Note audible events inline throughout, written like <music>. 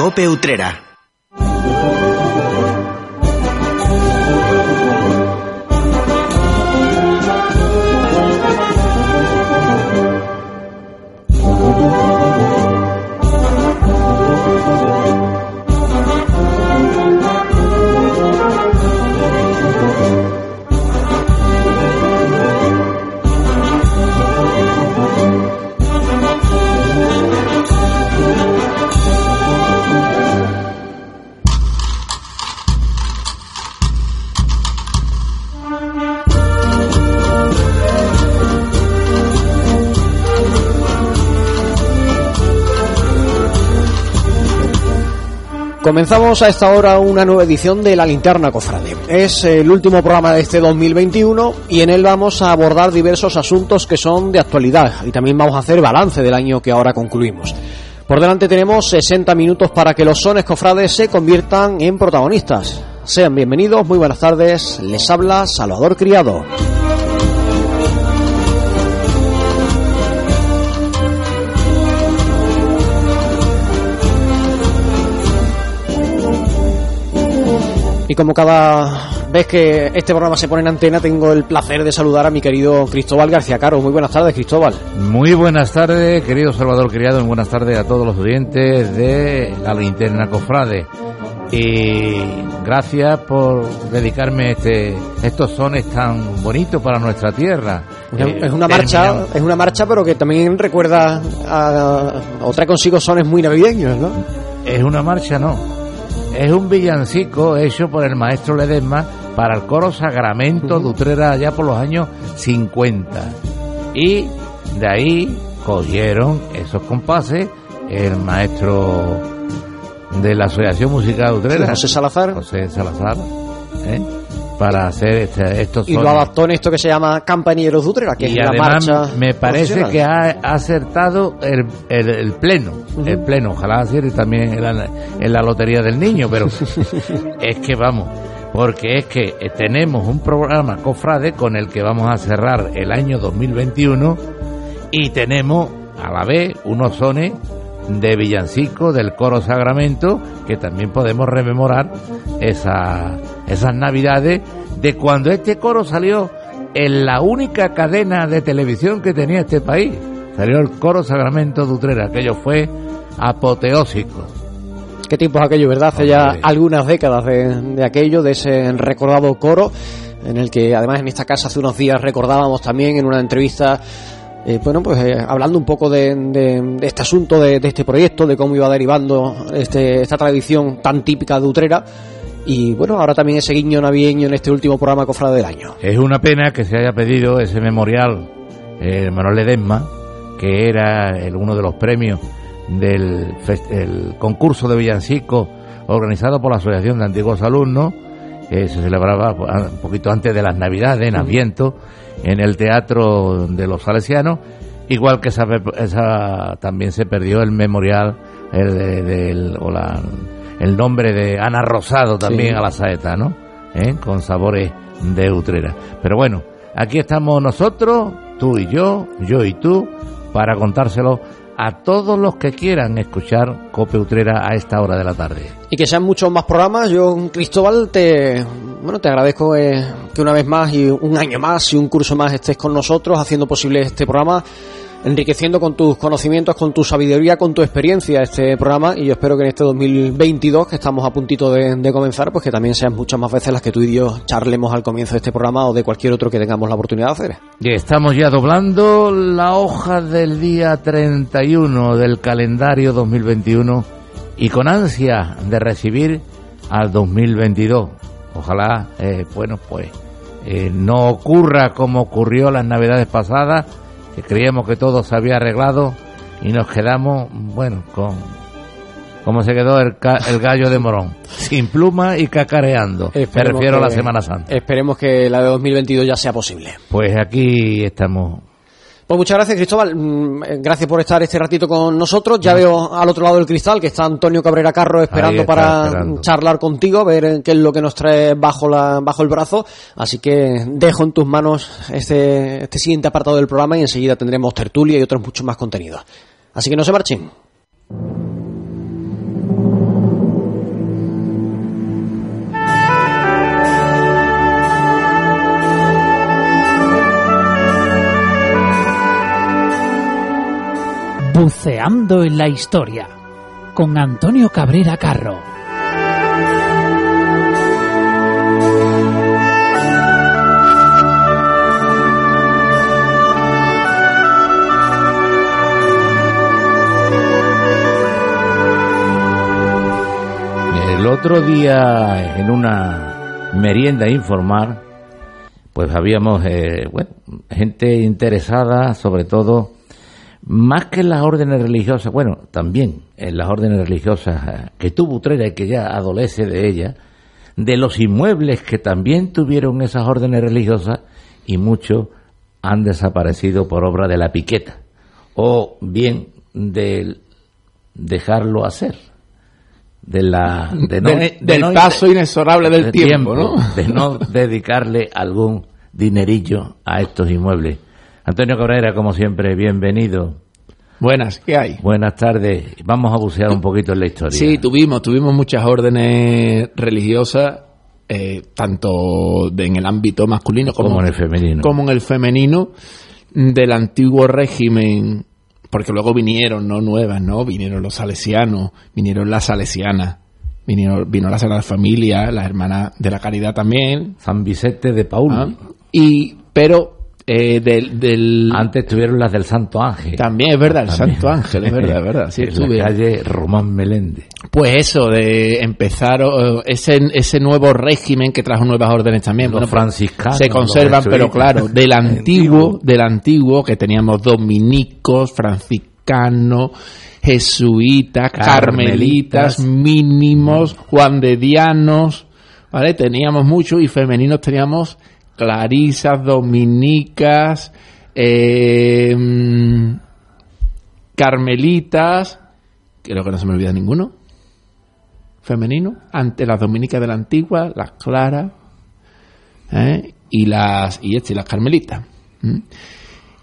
Cope Utrera. Comenzamos a esta hora una nueva edición de La Linterna Cofrade. Es el último programa de este 2021 y en él vamos a abordar diversos asuntos que son de actualidad y también vamos a hacer balance del año que ahora concluimos. Por delante tenemos 60 minutos para que los sones cofrades se conviertan en protagonistas. Sean bienvenidos, muy buenas tardes, les habla Salvador Criado. Y como cada vez que este programa se pone en antena, tengo el placer de saludar a mi querido Cristóbal García Caro. Muy buenas tardes, Cristóbal. Muy buenas tardes, querido Salvador Criado. y buenas tardes a todos los oyentes de la linterna Cofrade. Y gracias por dedicarme este, estos sones tan bonitos para nuestra tierra. Es una marcha, es una marcha, pero que también recuerda a, o trae consigo sones muy navideños, ¿no? Es una marcha, no es un villancico hecho por el maestro Ledesma para el coro Sagramento de Utrera allá por los años 50. Y de ahí cogieron esos compases el maestro de la Asociación Musical de Utrera. José Salazar. José Salazar. ¿eh? Para hacer este, estos y lo adaptó en esto que se llama Campañeros de Utrera que es la marcha me parece que ha acertado el, el, pleno el pleno. Ojalá acierte también en la, en la lotería del niño pero <laughs> es que vamos porque es que tenemos un programa cofrade con el que vamos a cerrar el año 2021 y tenemos a la vez unos sones de villancico del coro Sagramento que también podemos rememorar esa, esas navidades de cuando este coro salió en la única cadena de televisión que tenía este país. Salió el coro Sagramento de Utrera, aquello fue apoteósico. Qué tiempos aquello, ¿verdad? Hace ya algunas décadas de, de aquello, de ese recordado coro, en el que además en esta casa hace unos días recordábamos también en una entrevista eh, bueno, pues eh, hablando un poco de, este asunto, de, este proyecto, de cómo iba derivando este, esta tradición tan típica de Utrera. Y bueno, ahora también ese guiño navideño en este último programa Cofrade del Año. Es una pena que se haya pedido ese memorial, eh, Manuel Ledesma, que era el, uno de los premios del concurso de villancico organizado por la Asociación de Antiguos Alumnos, que se celebraba un poquito antes de las Navidades, en Adviento en el Teatro de los Salesianos, igual que esa, también se perdió el memorial el, del, o la, el nombre de Ana Rosado también a la saeta, ¿no? ¿Eh? Con sabores de Utrera. Pero bueno, aquí estamos nosotros, tú y yo, yo y tú, para contárselo a todos los que quieran escuchar Cope Utrera a esta hora de la tarde. Y que sean muchos más programas. Yo, Cristóbal, te, bueno, te agradezco eh, que una vez más y un año más y un curso más estés con nosotros haciendo posible este programa enriqueciendo con tus conocimientos, con tu sabiduría, con tu experiencia este programa y yo espero que en este 2022 que estamos a puntito de, comenzar, pues que también sean muchas más veces las que tú y yo charlemos al comienzo de este programa o de cualquier otro que tengamos la oportunidad de hacer. Y estamos ya doblando la hoja del día 31 del calendario 2021 y con ansia de recibir al 2022. Ojalá, eh, bueno, pues eh, no ocurra como ocurrió las navidades pasadas que creíamos que todo se había arreglado y nos quedamos, bueno, con como se quedó el, el gallo de Morón, <laughs> sin pluma y cacareando. Me refiero a la Semana Santa. Esperemos que la de 2022 ya sea posible. Pues aquí estamos pues muchas gracias, Cristóbal. Mm, eh, gracias por estar este ratito con nosotros. Ya veo al otro lado del cristal que está Antonio Cabrera Carro esperando para charlar contigo, ver qué es lo que nos trae bajo, la, bajo el brazo. Así que dejo en tus manos este, este siguiente apartado del programa y enseguida tendremos tertulia y otros muchos más contenidos. Así que no se marchen. Buceando en la historia con Antonio Cabrera Carro. El otro día en una merienda informal, pues habíamos eh, gente interesada sobre todo más que en las órdenes religiosas, bueno, también en las órdenes religiosas eh, que tuvo Utrera y que ya adolece de ella, de los inmuebles que también tuvieron esas órdenes religiosas y muchos han desaparecido por obra de la piqueta o bien de dejarlo hacer de la de no, de, del no, paso inexorable del tiempo, tiempo, ¿no? de no <laughs> dedicarle algún dinerillo a estos inmuebles Antonio Cabrera, como siempre, bienvenido. Buenas, ¿qué hay? Buenas tardes. Vamos a bucear un poquito en la historia. Sí, tuvimos, tuvimos muchas órdenes religiosas, eh, tanto de, en el ámbito masculino como, como, en el femenino. Como en el femenino del antiguo régimen, porque luego vinieron, no nuevas, ¿no? Vinieron los salesianos, vinieron las salesianas, vinieron, vino la Sagrada Familia, las hermanas de la Caridad también. San Vicente de Paul. ¿Ah? Y, pero eh, del, del, Antes tuvieron las del Santo Ángel. También es verdad, el También. Santo Ángel, es verdad, es verdad. <laughs> Sí, en la calle Román Meléndez. Pues eso, de empezar uh, ese, ese nuevo régimen que trajo nuevas órdenes también. Los bueno, franciscanos. Se conservan, pero claro, <laughs> del antiguo, del antiguo, que teníamos dominicos, franciscanos, jesuitas, carmelitas, carmelitas mínimos, juandedianos, ¿vale? Teníamos mucho y femeninos teníamos clarisas, dominicas, eh, carmelitas, creo que no se me olvida ninguno, femenino, ante las dominicas de la antigua, las claras, ¿eh? y las y, este, y las carmelitas.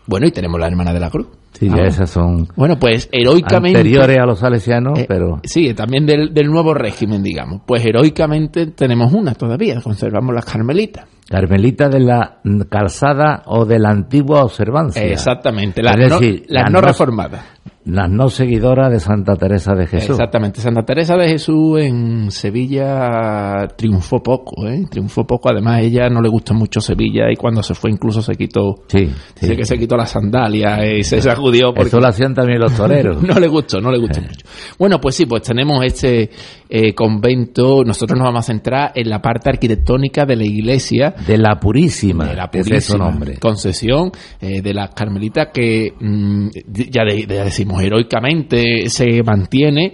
Bueno, y tenemos la hermana de la cruz. Sí, ya esas son bueno, pues heroicamente anteriores a los salesianos, eh, pero sí, también del, del nuevo régimen, digamos. Pues heroicamente tenemos una todavía, conservamos las carmelitas. Carmelita de la calzada o de la antigua observancia. Exactamente, las decir, las la no, no reformadas. Las no seguidoras de Santa Teresa de Jesús. Exactamente, Santa Teresa de Jesús en Sevilla triunfó poco, ¿eh? Triunfó poco, además a ella no le gusta mucho Sevilla y cuando se fue incluso se quitó, sí, sí que se quitó la sandalia y se sacudió. Porque Eso lo hacían también los toreros. <laughs> no le gustó, no le gustó mucho. Bueno, pues sí, pues tenemos este eh, convento, nosotros nos vamos a centrar en la parte arquitectónica de la iglesia. De la Purísima, de la Purísima, es su nombre. Concesión eh, de las Carmelitas que mm, ya, de, ya decimos heroicamente se mantiene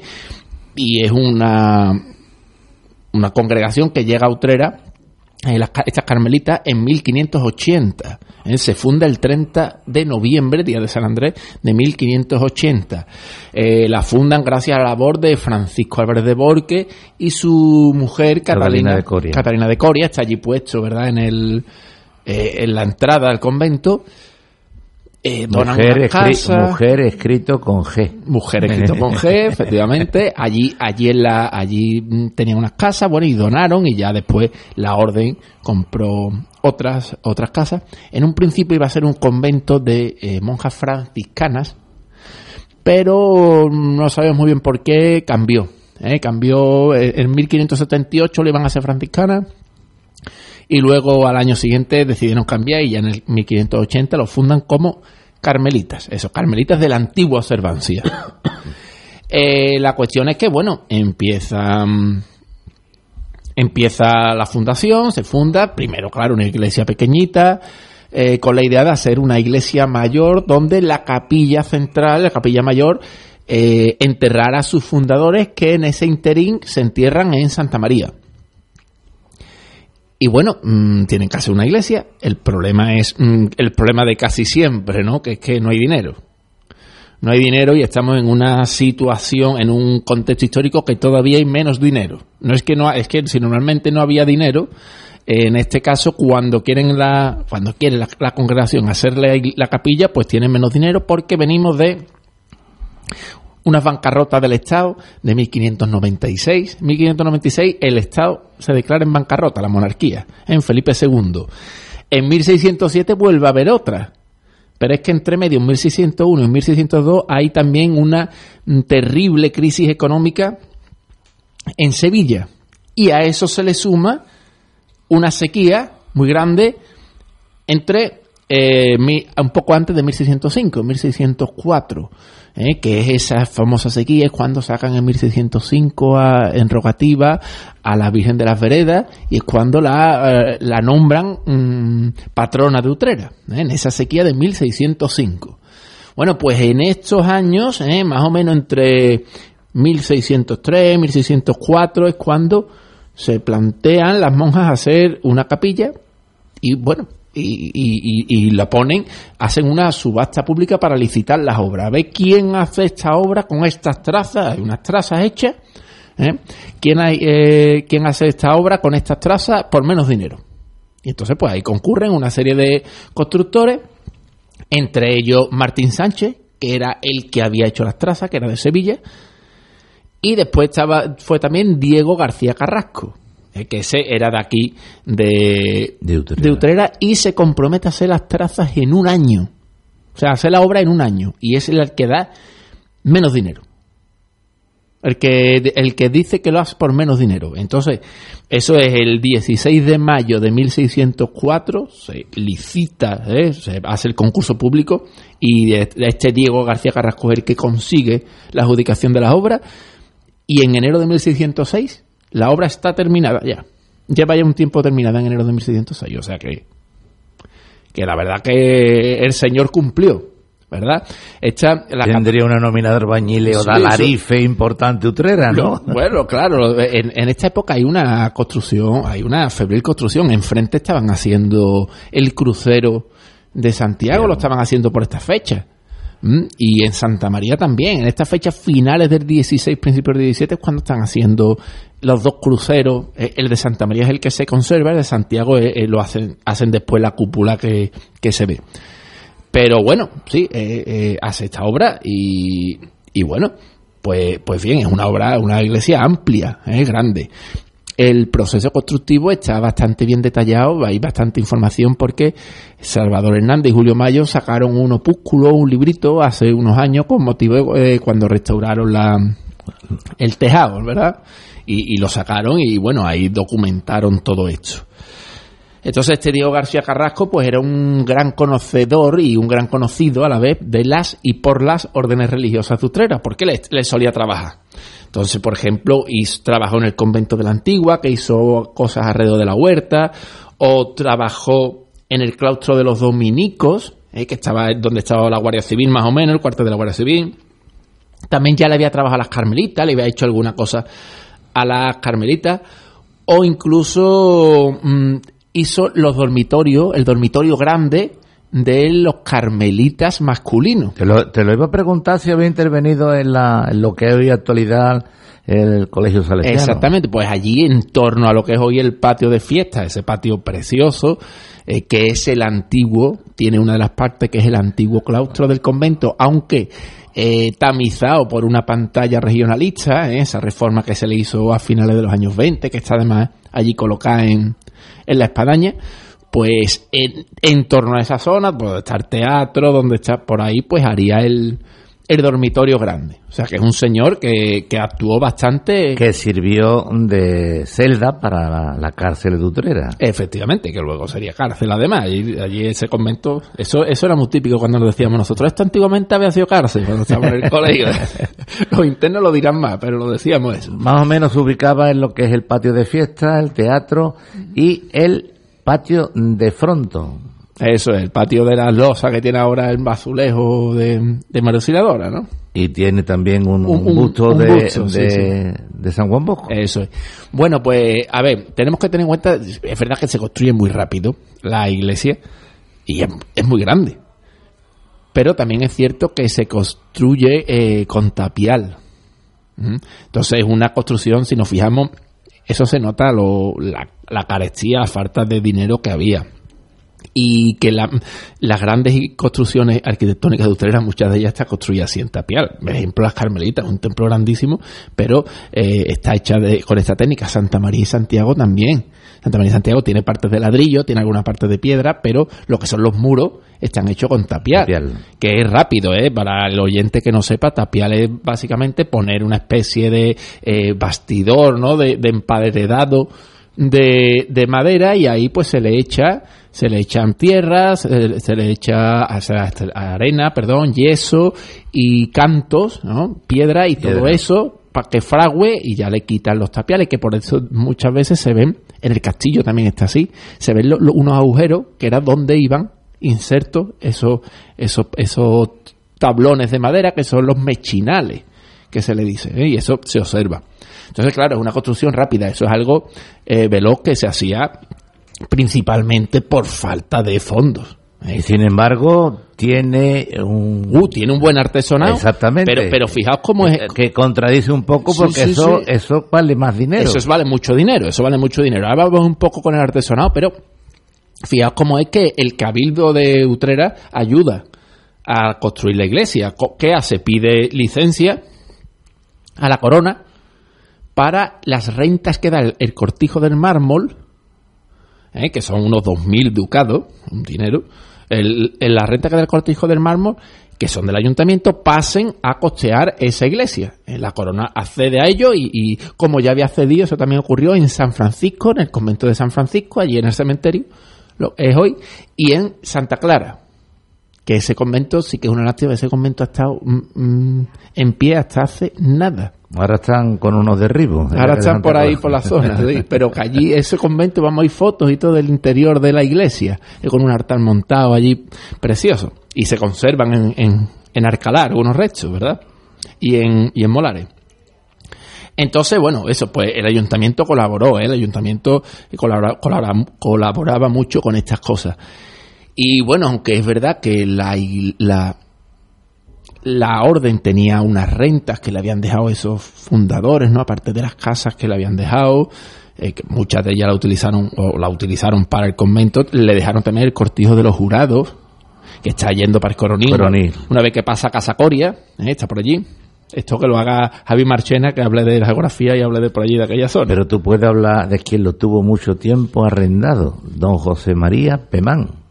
y es una, una congregación que llega a Utrera, eh, estas carmelitas, en 1580. Eh, se funda el 30 de noviembre, día de San Andrés, de 1580. Eh, la fundan gracias a la labor de Francisco Álvarez de Borque y su mujer Catalina, Catalina de Coria. Catalina de Coria, está allí puesto, ¿verdad?, en, el, en la entrada al convento. Eh, mujer, escri mujer, escrito con G. Mujer escrito con G, <laughs> efectivamente. Allí, allí en la, allí tenían unas casas, bueno, y donaron, y ya después la orden compró otras, otras casas. En un principio iba a ser un convento de eh, monjas franciscanas, pero no sabemos muy bien por qué cambió. ¿eh? Cambió en 1578 le iban a ser franciscanas y luego al año siguiente decidieron cambiar y ya en el 1580 lo fundan como carmelitas, esos carmelitas de la antigua observancia. <coughs> eh, la cuestión es que, bueno, empieza, empieza la fundación, se funda, primero, claro, una iglesia pequeñita, eh, con la idea de hacer una iglesia mayor donde la capilla central, la capilla mayor, eh, enterrara a sus fundadores que en ese interín se entierran en Santa María. Y bueno, mmm, tienen que hacer una iglesia. El problema es mmm, el problema de casi siempre, ¿no? Que es que no hay dinero. No hay dinero y estamos en una situación, en un contexto histórico que todavía hay menos dinero. No es que no, es que si normalmente no había dinero, en este caso cuando quieren la, cuando quiere la, la congregación hacerle la capilla, pues tienen menos dinero porque venimos de una bancarrota del Estado de 1596. 1596 el Estado se declara en bancarrota, la monarquía, en Felipe II. En 1607 vuelve a haber otra. Pero es que entre medio, en 1601 y 1602, hay también una terrible crisis económica en Sevilla. Y a eso se le suma una sequía muy grande entre eh, un poco antes de 1605, 1604, eh, que es esa famosa sequía, es cuando sacan en 1605 a- en rogativa a la Virgen de las Veredas y es cuando la, eh, la nombran mm, patrona de Utrera, eh, en esa sequía de 1605. Bueno, pues en estos años, más o menos entre 1603, 1604, es cuando se plantean las monjas hacer una capilla y bueno, y, la ponen, hacen una subasta pública para licitar las obras. A ver quién hace esta obra con estas trazas, hay unas trazas hechas. ¿eh? ¿Quién, hay, eh, ¿Quién hace esta obra con estas trazas por menos dinero? Y entonces, pues ahí concurren una serie de constructores, entre ellos Martín Sánchez, que era el que había hecho las trazas, que era de Sevilla, y después estaba, fue también Diego García Carrasco, eh, que ese era de aquí, de, De Utrera. de Utrera, y se compromete a hacer las trazas en un año. O sea, hacer la obra en un año. Y es el que da menos dinero. El que, el que dice que lo hace por menos dinero. Entonces, eso es el 16 de mayo de 1604, se licita, ¿eh? se hace el concurso público y este Diego García Carrasco es el que consigue la adjudicación de las obras y en enero de 1606 la obra está terminada ya. Lleva ya un tiempo terminada en enero de 1606, o sea que que la verdad que el señor cumplió, ¿verdad? Esta, la Tendría una nómina de albañiles o de alarife importante utrera, ¿no? <laughs> Bueno, claro, en, en esta época hay una construcción, hay una febril construcción. Enfrente estaban haciendo el crucero de Santiago, lo estaban haciendo por esta fecha. Y en Santa María también, en estas fechas finales del 16, principios del 17, es cuando están haciendo los dos cruceros. Eh, El de Santa María es el que se conserva, el de Santiago eh, eh, lo hacen, hacen después la cúpula que, que se ve. Pero bueno, sí, hace esta obra y, y bueno, pues, pues bien, es una obra, una iglesia amplia, eh, grande. El proceso constructivo está bastante bien detallado, hay bastante información porque Salvador Hernández y Julio Mayo sacaron un opúsculo, un librito hace unos años con motivo de cuando restauraron la, el tejado, ¿verdad? Y, y lo sacaron y bueno, ahí documentaron todo esto. Entonces este Diego García Carrasco pues era un gran conocedor y un gran conocido a la vez de las y por las órdenes religiosas de Utrera, porque le, solía trabajar. Entonces, por ejemplo, trabajó en el convento de la Antigua, que hizo cosas alrededor de la huerta, o trabajó en el claustro de los dominicos, eh, que estaba donde estaba la Guardia Civil más o menos, el cuartel de la Guardia Civil. También ya le había trabajado a las carmelitas, le había hecho alguna cosa a las carmelitas, o incluso mm, hizo los dormitorios, el dormitorio grande de los carmelitas masculinos. Te lo, te lo iba a preguntar si había intervenido en, la, en lo que es hoy actualidad el Colegio Salesiano. Exactamente, pues allí en torno a lo que es hoy el patio de fiesta, ese patio precioso, eh, que es el antiguo, tiene una de las partes que es el antiguo claustro del convento, aunque eh, tamizado por una pantalla regionalista, eh, esa reforma que se le hizo a finales de los años 20, que está además allí colocada en, en la espadaña, pues en, en torno a esa zona, donde está el teatro, donde está por ahí, pues haría el, el dormitorio grande. O sea que es un señor que, que actuó bastante. Que sirvió de celda para la, la cárcel de Utrera. Efectivamente, que luego sería cárcel además. Allí, allí ese convento, eso, eso era muy típico cuando nos decíamos nosotros. Esto antiguamente había sido cárcel cuando estábamos en el <laughs> colegio. <laughs> Los internos lo dirán más, pero lo decíamos eso. Más o menos se ubicaba en lo que es el patio de fiesta, el teatro y el patio de fronto. Eso es, el patio de las losas que tiene ahora el bazulejo de, de ¿no? Y tiene también un, Un- busto, un de, busto, sí, de, de San Juan Bosco. Eso es. Bueno, pues, a ver, tenemos que tener en cuenta, es verdad que se construye muy rápido la iglesia y es, es muy grande. Pero también es cierto que se construye eh, con tapial. ¿Mm? Entonces es una construcción, si nos fijamos, eso se nota lo, la, la carestía, la falta de dinero que había. Y que la- las grandes construcciones arquitectónicas de Utrera, muchas de ellas están construidas así en tapial. Por ejemplo, las Carmelitas, un templo grandísimo, pero eh, está hecha de- con esta técnica. Santa María y Santiago también. Santa María y Santiago tiene partes de ladrillo, tiene algunas partes de piedra, pero lo que son los muros están hechos con tapial. Tapial. Que es rápido, ¿eh? Para el oyente que no sepa, tapial es básicamente poner una especie de eh, bastidor, ¿no? De, de emparedado de, de madera y ahí pues se le echa se le echan tierras se, se le echa o sea, arena perdón yeso y cantos ¿no? piedra y todo eso para que frague y ya le quitan los tapiales que por eso muchas veces se ven en el castillo también está así se ven lo- lo- unos agujeros que era donde iban insertos esos esos esos tablones de madera que son los mechinales que se le dice ¿eh? y eso se observa entonces, claro, es una construcción rápida. Eso es algo eh, veloz que se hacía principalmente por falta de fondos. ¿eh? Y sin embargo, tiene un... Uh, tiene un buen artesonado. Exactamente. Pero, pero fijaos cómo es. que contradice un poco porque sí, eso, sí. eso vale más dinero. Eso es- vale mucho dinero. Eso vale mucho dinero. Ahora vamos un poco con el artesonado, pero fijaos cómo es que el cabildo de Utrera ayuda a construir la iglesia. ¿Qué hace? Pide licencia a la corona para las rentas que da el, cortijo del mármol, ¿eh? que son unos 2.000 ducados, un dinero, el, la renta que da el cortijo del mármol, que son del ayuntamiento, pasen a costear esa iglesia. Eh, La corona accede a ello y, y como ya había accedido, eso también ocurrió en San Francisco, en el convento de San Francisco, allí en el cementerio, lo es hoy, y en Santa Clara, que ese convento sí que es una lástima, ese convento ha estado mm, mm, en pie hasta hace nada. Ahora están con unos derribos. Ahora están por ahí por la zona, <laughs> sí, pero que allí ese convento vamos ir fotos y todo del interior de la iglesia, con un altar montado allí precioso. Y se conservan en, en, en Arcalar algunos restos, ¿verdad? Y en, y en Molares. Entonces, bueno, eso, pues el ayuntamiento colaboró, ¿eh? el ayuntamiento colabora- colabora- colaboraba mucho con estas cosas. Y bueno, aunque es verdad que la, la, la orden tenía unas rentas que le habían dejado esos fundadores, ¿no? Aparte de las casas que le habían dejado, eh, que muchas de ellas la utilizaron o la utilizaron para el convento, le dejaron también el cortijo de los jurados, que está yendo para el coronil. Coronil. Una vez que pasa a Casa Coria, ¿eh? está por allí. Esto que lo haga Javi Marchena, que hable de la geografía y hable de por allí de aquella zona. Pero tú puedes hablar de quien lo tuvo mucho tiempo arrendado, don José María Pemán.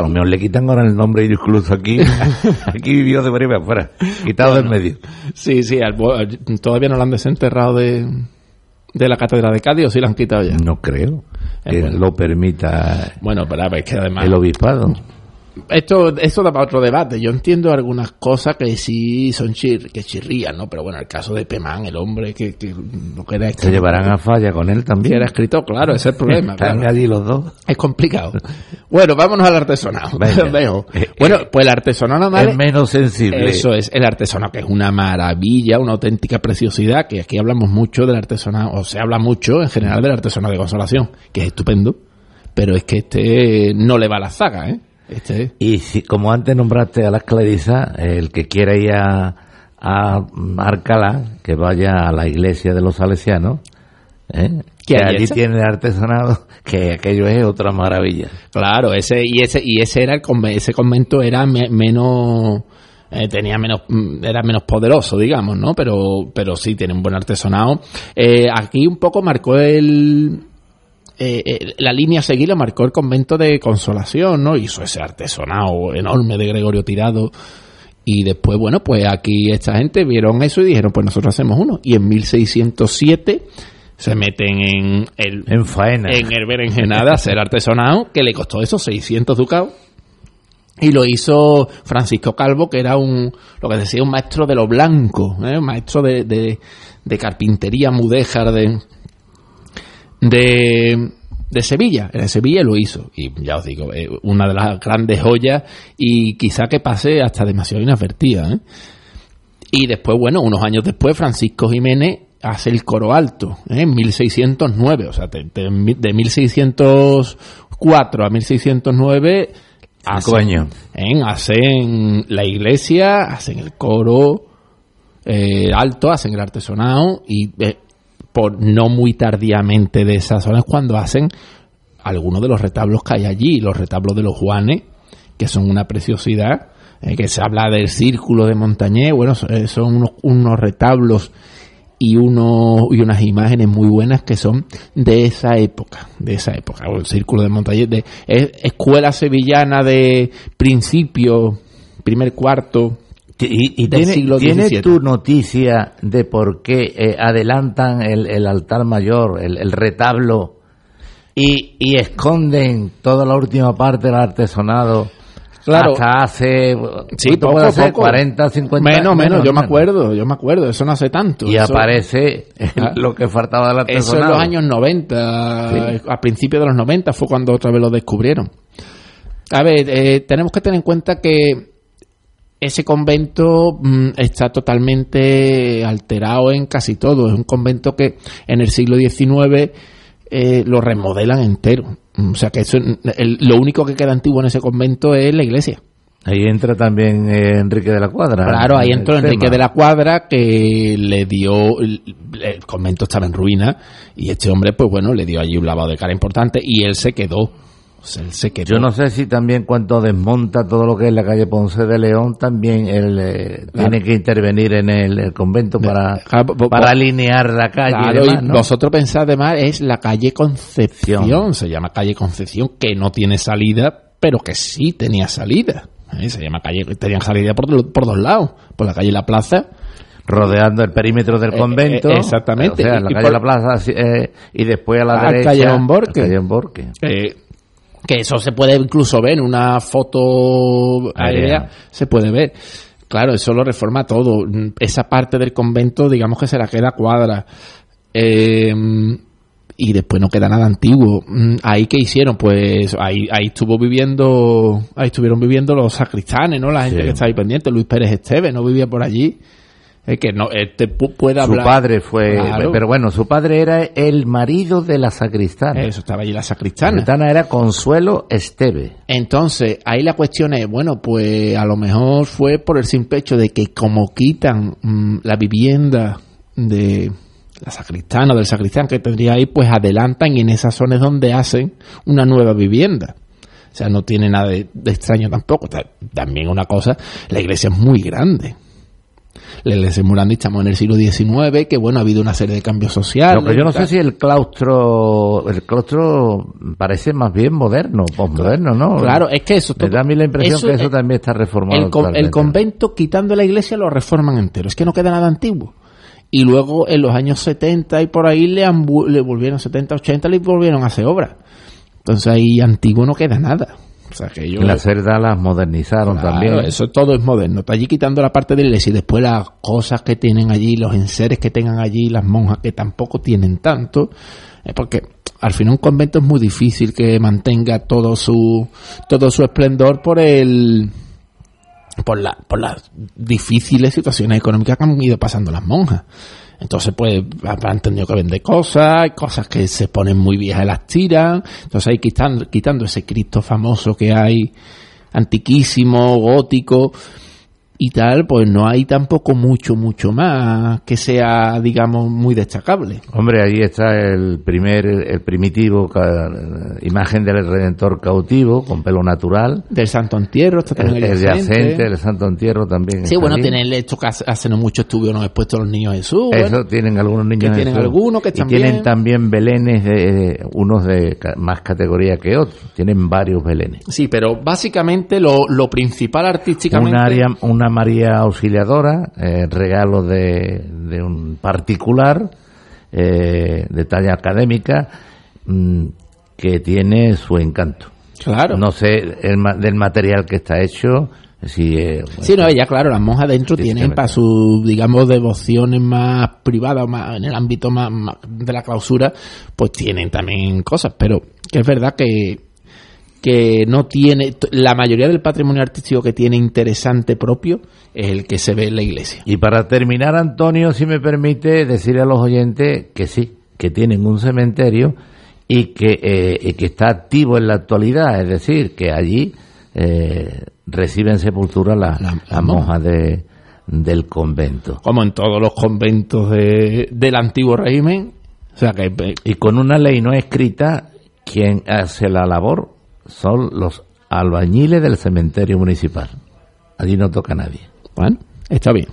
Lo mejor le quitan ahora el nombre incluso aquí. <laughs> aquí vivió de para afuera, quitado del medio. Sí, sí, al- todavía no lo han desenterrado de, de la Catedral de Cádiz o sí lo han quitado ya. No creo Es que bueno. lo permita Bueno, ver, que además... el obispado. Esto, esto da para otro debate. Yo entiendo algunas cosas que sí son chir, que chirrían, ¿no? Pero bueno, el caso de Pemán, el hombre que, que lo que era Se llevarán a falla con él también. era escritor, claro, ese es el problema. Están claro. allí los dos. Es complicado. Bueno, vámonos al artesanado. Venga. <laughs> Veo. Eh, Bueno, eh, pues el artesanado ¿vale? Es menos sensible. Eso es, el artesonado, que es una maravilla, una auténtica preciosidad, que aquí hablamos mucho del artesanado, o se habla mucho en general del artesanado de consolación, que es estupendo, pero es que este no le va a la zaga, ¿eh? Este Y si, como antes nombraste a las Clarisas, el que quiera ir a, a Alcalá, que vaya a la iglesia de los salesianos, ¿eh? ¿Qué que allí tiene artesanado, <laughs> que aquello es otra maravilla. Claro, ese y ese y ese era el conve- ese convento era me- menos eh, tenía menos mm, era menos poderoso, digamos, ¿no? Pero pero sí tiene un buen artesanado. Eh, aquí un poco marcó el eh, eh, la línea a seguir la marcó el convento de Consolación, ¿no? Hizo ese artesanado enorme de Gregorio Tirado. Y después, bueno, pues aquí esta gente vieron eso y dijeron, pues nosotros hacemos uno. Y en 1607 se meten en el, En faena. en el berenjenada hacer artesanado, que le costó esos 600 ducados. Y lo hizo Francisco Calvo, que era un, lo que decía, un maestro de lo blanco, ¿eh? un maestro de, de, de carpintería mudéjar de, de, de Sevilla. En Sevilla lo hizo. Y ya os digo, eh, una de las grandes joyas y quizá que pase hasta demasiado inadvertida. ¿eh? Y después, bueno, unos años después, Francisco Jiménez hace el coro alto, ¿eh? en 1609. O sea, de, de, de 1604 a 1609 Cinco años. ¿eh? hacen la iglesia, hacen el coro eh, alto, hacen el artesanado y eh, por no muy tardíamente de esas zonas cuando hacen algunos de los retablos que hay allí, los retablos de los Juanes, que son una preciosidad, eh, que se habla del círculo de Montañés, bueno, eh, son unos, unos retablos y, unos, y unas imágenes muy buenas que son de esa época, de esa época, o el círculo de Montañés, de es- escuela sevillana de principio, primer cuarto, Y, y del tiene, siglo ¿tiene XVII. tu noticia de por qué eh, adelantan el, el altar mayor, el, el retablo, y, y esconden toda la última parte del artesonado? Claro. Hasta hace, Sí, ¿cuánto poco puede a ser? poco. 40, 50 Menos, menos, yo me acuerdo, yo me acuerdo, eso no hace tanto. Y eso- aparece Ah. lo que faltaba del Eso en artesonado. los años 90, Sí. a principios de los 90 fue cuando otra vez lo descubrieron. A ver, eh, tenemos que tener en cuenta que ese convento mm, está totalmente alterado en casi todo. Es un convento que en el siglo XIX eh, lo remodelan entero. Mm, O sea que eso, el- lo único que queda antiguo en ese convento es la iglesia. Ahí entra también eh, Enrique de la Cuadra. Claro, ahí entró Enrique tema. de la Cuadra que le dio, el, el convento estaba en ruina y este hombre, pues bueno, le dio allí un lavado de cara importante y él se quedó. O sea, él se quedó. Yo no sé si también cuando desmonta todo lo que es la calle Ponce de León, también él eh, Claro. tiene que intervenir en el, el convento para, Claro, vo- para alinear la calle. y Claro, y vosotros pensáis además es la calle Concepción, se llama calle Concepción, que no tiene salida, pero que sí tenía salida. ¿eh? Se llama calle, tenía salida por, por dos lados, por la calle la plaza, rodeando el perímetro del Eh, convento. eh, exactamente. O sea, la y calle por- la plaza eh, y después a la derecha. callejón Borque. Borque. Que eso se puede incluso ver en una foto aérea, Aérea. se puede ver. Claro, eso lo reforma todo. Esa parte del convento, digamos que se la queda cuadra. Eh, y después no queda nada antiguo. Mm, Ahí que hicieron, pues ahí, ahí estuvo viviendo, ahí estuvieron viviendo los sacristanes, ¿no? La gente Sí. que está ahí pendiente. Luis Pérez Esteves no vivía por allí. Es que no, este pu- puede Su hablar. padre fue, Claro. pero bueno, su padre era el marido de la sacristana. Eso estaba allí la La sacristana. sacristana era Consuelo Esteve. Entonces, ahí la cuestión es, bueno, pues a lo mejor fue por el simple hecho de que como quitan mm, la vivienda de la sacristana o del sacristán que tendría ahí, pues adelantan y en esas zonas donde hacen una nueva vivienda. O sea, no tiene nada de, de extraño tampoco. Ta- También una cosa, la iglesia es muy grande. Muy grande y estamos en el siglo XIX, que bueno, ha habido una serie de cambios sociales. Que yo no sé si el claustro, el claustro parece más bien moderno, posmoderno, ¿no? Claro, es que eso... Me da a mí la impresión eso que eso es- también está reformado. El, con- el convento, quitando la iglesia, lo reforman entero. Es que no queda nada antiguo. Y luego, en los años 70 y por ahí, le, le volvieron, 70, 80, le volvieron a hacer obras. Entonces ahí antiguo no queda nada. O sea que las cerdas las modernizaron Claro, también. Eso todo es moderno. Está allí quitando la parte de iglesia y después las cosas que tienen allí, los enseres que tengan allí, las monjas que tampoco tienen tanto. Es porque al final un convento es muy difícil que mantenga todo su todo su esplendor por el por la por las difíciles situaciones económicas que han ido pasando las monjas. Entonces, pues, han tenido que vender cosas, cosas que se ponen muy viejas las tiran. Entonces, ahí quitando, quitando ese Cristo famoso que hay, antiquísimo, gótico y tal, pues no hay tampoco mucho, mucho más que sea, digamos, muy destacable. Hombre, ahí está el primer, el primitivo imagen del Redentor cautivo, con pelo natural. Del Santo Entierro, está también el el yacente, el Santo Entierro también. Sí, bueno, tienen esto que hace, hace no mucho estuvieron expuestos los niños Jesús. Eso bueno. tienen algunos niños. que de tienen algunos que Y están tienen bien. también belenes, de, unos de más categoría que otros. Tienen varios belenes. Sí, pero básicamente lo, lo principal artísticamente... Una, área, una María Auxiliadora, eh, regalo de, de un particular, eh, de talla académica, mm, que tiene su encanto. Claro. No sé el del material que está hecho, si eh, Sí, no, ella, claro, las monjas dentro tienen para sus, digamos, devociones más privadas, más en el ámbito más, más de la clausura, pues tienen también cosas, pero que es verdad que, que no tiene, la mayoría del patrimonio artístico que tiene interesante propio es el que se ve en la iglesia. Y para terminar, Antonio, si me permite decir a los oyentes que sí, que tienen un cementerio y que, eh, y que está activo en la actualidad, es decir, que allí eh, reciben sepultura las, La- las monjas. monjas de, del convento. Como en todos los conventos de, del antiguo régimen, o sea que, eh, Y con una ley no escrita quien hace la labor son los albañiles del cementerio municipal. Allí no toca nadie. Bueno, está bien.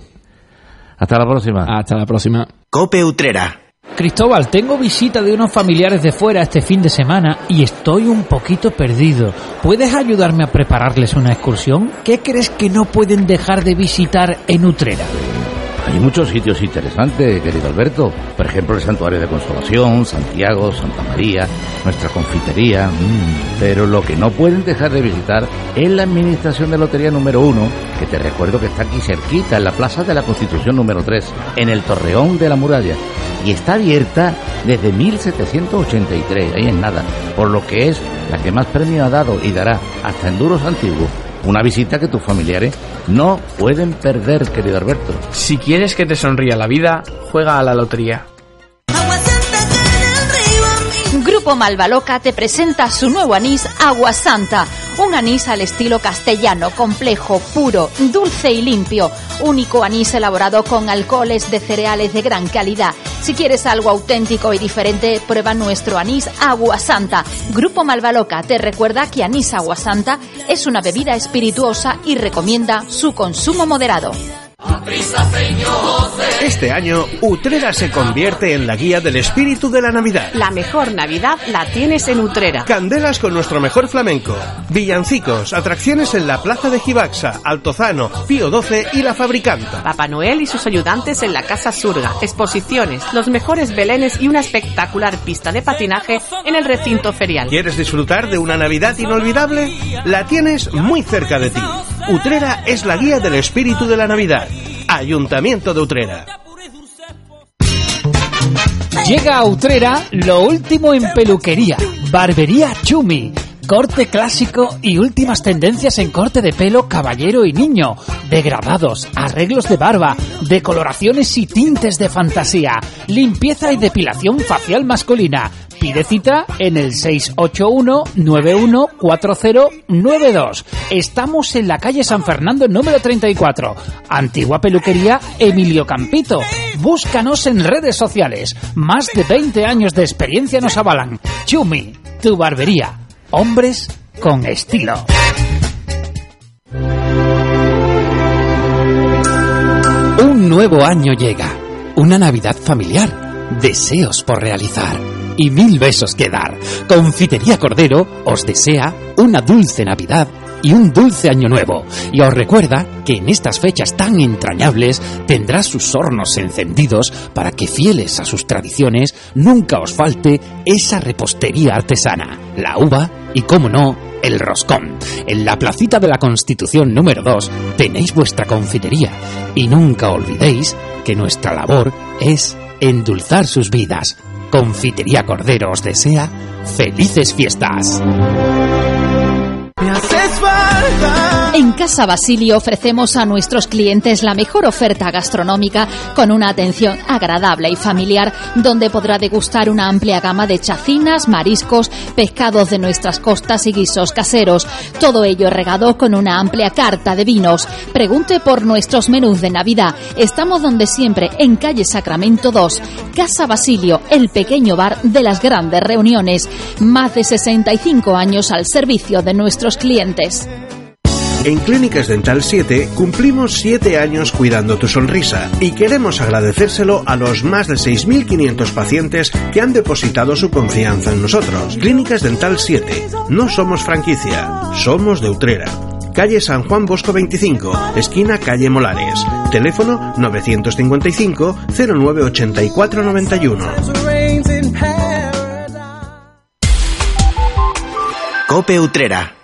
Hasta la próxima. Hasta la próxima. Cope Utrera. Cristóbal, tengo visita de unos familiares de fuera este fin de semana y estoy un poquito perdido. ¿Puedes ayudarme a prepararles una excursión? ¿Qué crees que no pueden dejar de visitar en Utrera? Hay muchos sitios interesantes, querido Alberto. Por ejemplo, el Santuario de Consolación, Santiago, Santa María, nuestra confitería. Mm, Pero lo que no pueden dejar de visitar es la Administración de Lotería número uno, que te recuerdo que está aquí cerquita, en la Plaza de la Constitución número 3, en el Torreón de la Muralla. Y está abierta desde 1783, ahí en nada. Por lo que es la que más premio ha dado y dará hasta en duros antiguos. Una visita que tus familiares no pueden perder, querido Alberto. Si quieres que te sonría la vida, juega a la lotería. Grupo Malvaloca te presenta su nuevo anís Agua Santa. Un anís al estilo castellano, complejo, puro, dulce y limpio. Único anís elaborado con alcoholes de cereales de gran calidad. Si quieres algo auténtico y diferente, prueba nuestro anís Agua Santa. Grupo Malvaloca te recuerda que anís Agua Santa es una bebida espirituosa y recomienda su consumo moderado. Este año, Utrera se convierte en la guía del espíritu de la Navidad. La mejor Navidad la tienes en Utrera. Candelas con nuestro mejor flamenco, villancicos, atracciones en la Plaza de Gibaxa, Altozano, Pío XII y La Fabricanta. Papá Noel y sus ayudantes en la Casa Surga, exposiciones, los mejores belenes y una espectacular pista de patinaje en el recinto ferial. ¿Quieres disfrutar de una Navidad inolvidable? La tienes muy cerca de ti. Utrera es la guía del espíritu de la Navidad. Ayuntamiento de Utrera. Llega a Utrera lo último en peluquería. Barbería Chumi. Corte clásico y últimas tendencias en corte de pelo caballero y niño. Degradados, arreglos de barba, decoloraciones y tintes de fantasía. Limpieza y depilación facial masculina. Pide cita en el 681-914092. Estamos en la calle San Fernando número 34. Antigua peluquería Emilio Campito. Búscanos en redes sociales. Más de 20 años de experiencia nos avalan. Chumi, tu barbería. Hombres con estilo. Un nuevo año llega. Una Navidad familiar. Deseos por realizar y mil besos que dar. Confitería Cordero os desea una dulce Navidad y un dulce año nuevo. Y os recuerda que en estas fechas tan entrañables tendrá sus hornos encendidos para que fieles a sus tradiciones nunca os falte esa repostería artesana, la uva y, como no, el roscón. En la placita de la Constitución número 2 tenéis vuestra confitería y nunca olvidéis que nuestra labor es endulzar sus vidas. Confitería Cordero os desea felices fiestas. En Casa Basilio ofrecemos a nuestros clientes la mejor oferta gastronómica con una atención agradable y familiar donde podrá degustar una amplia gama de chacinas, mariscos, pescados de nuestras costas y guisos caseros. Todo ello regado con una amplia carta de vinos. Pregunte por nuestros menús de Navidad. Estamos donde siempre, en calle Sacramento 2. Casa Basilio, el pequeño bar de las grandes reuniones. Más de 65 años al servicio de nuestros clientes. En Clínicas Dental 7 cumplimos 7 años cuidando tu sonrisa y queremos agradecérselo a los más de 6.500 pacientes que han depositado su confianza en nosotros. Clínicas Dental 7, no somos franquicia, somos de Utrera. Calle San Juan Bosco 25, esquina calle Molares. Teléfono 955 0984 91. Cope Utrera.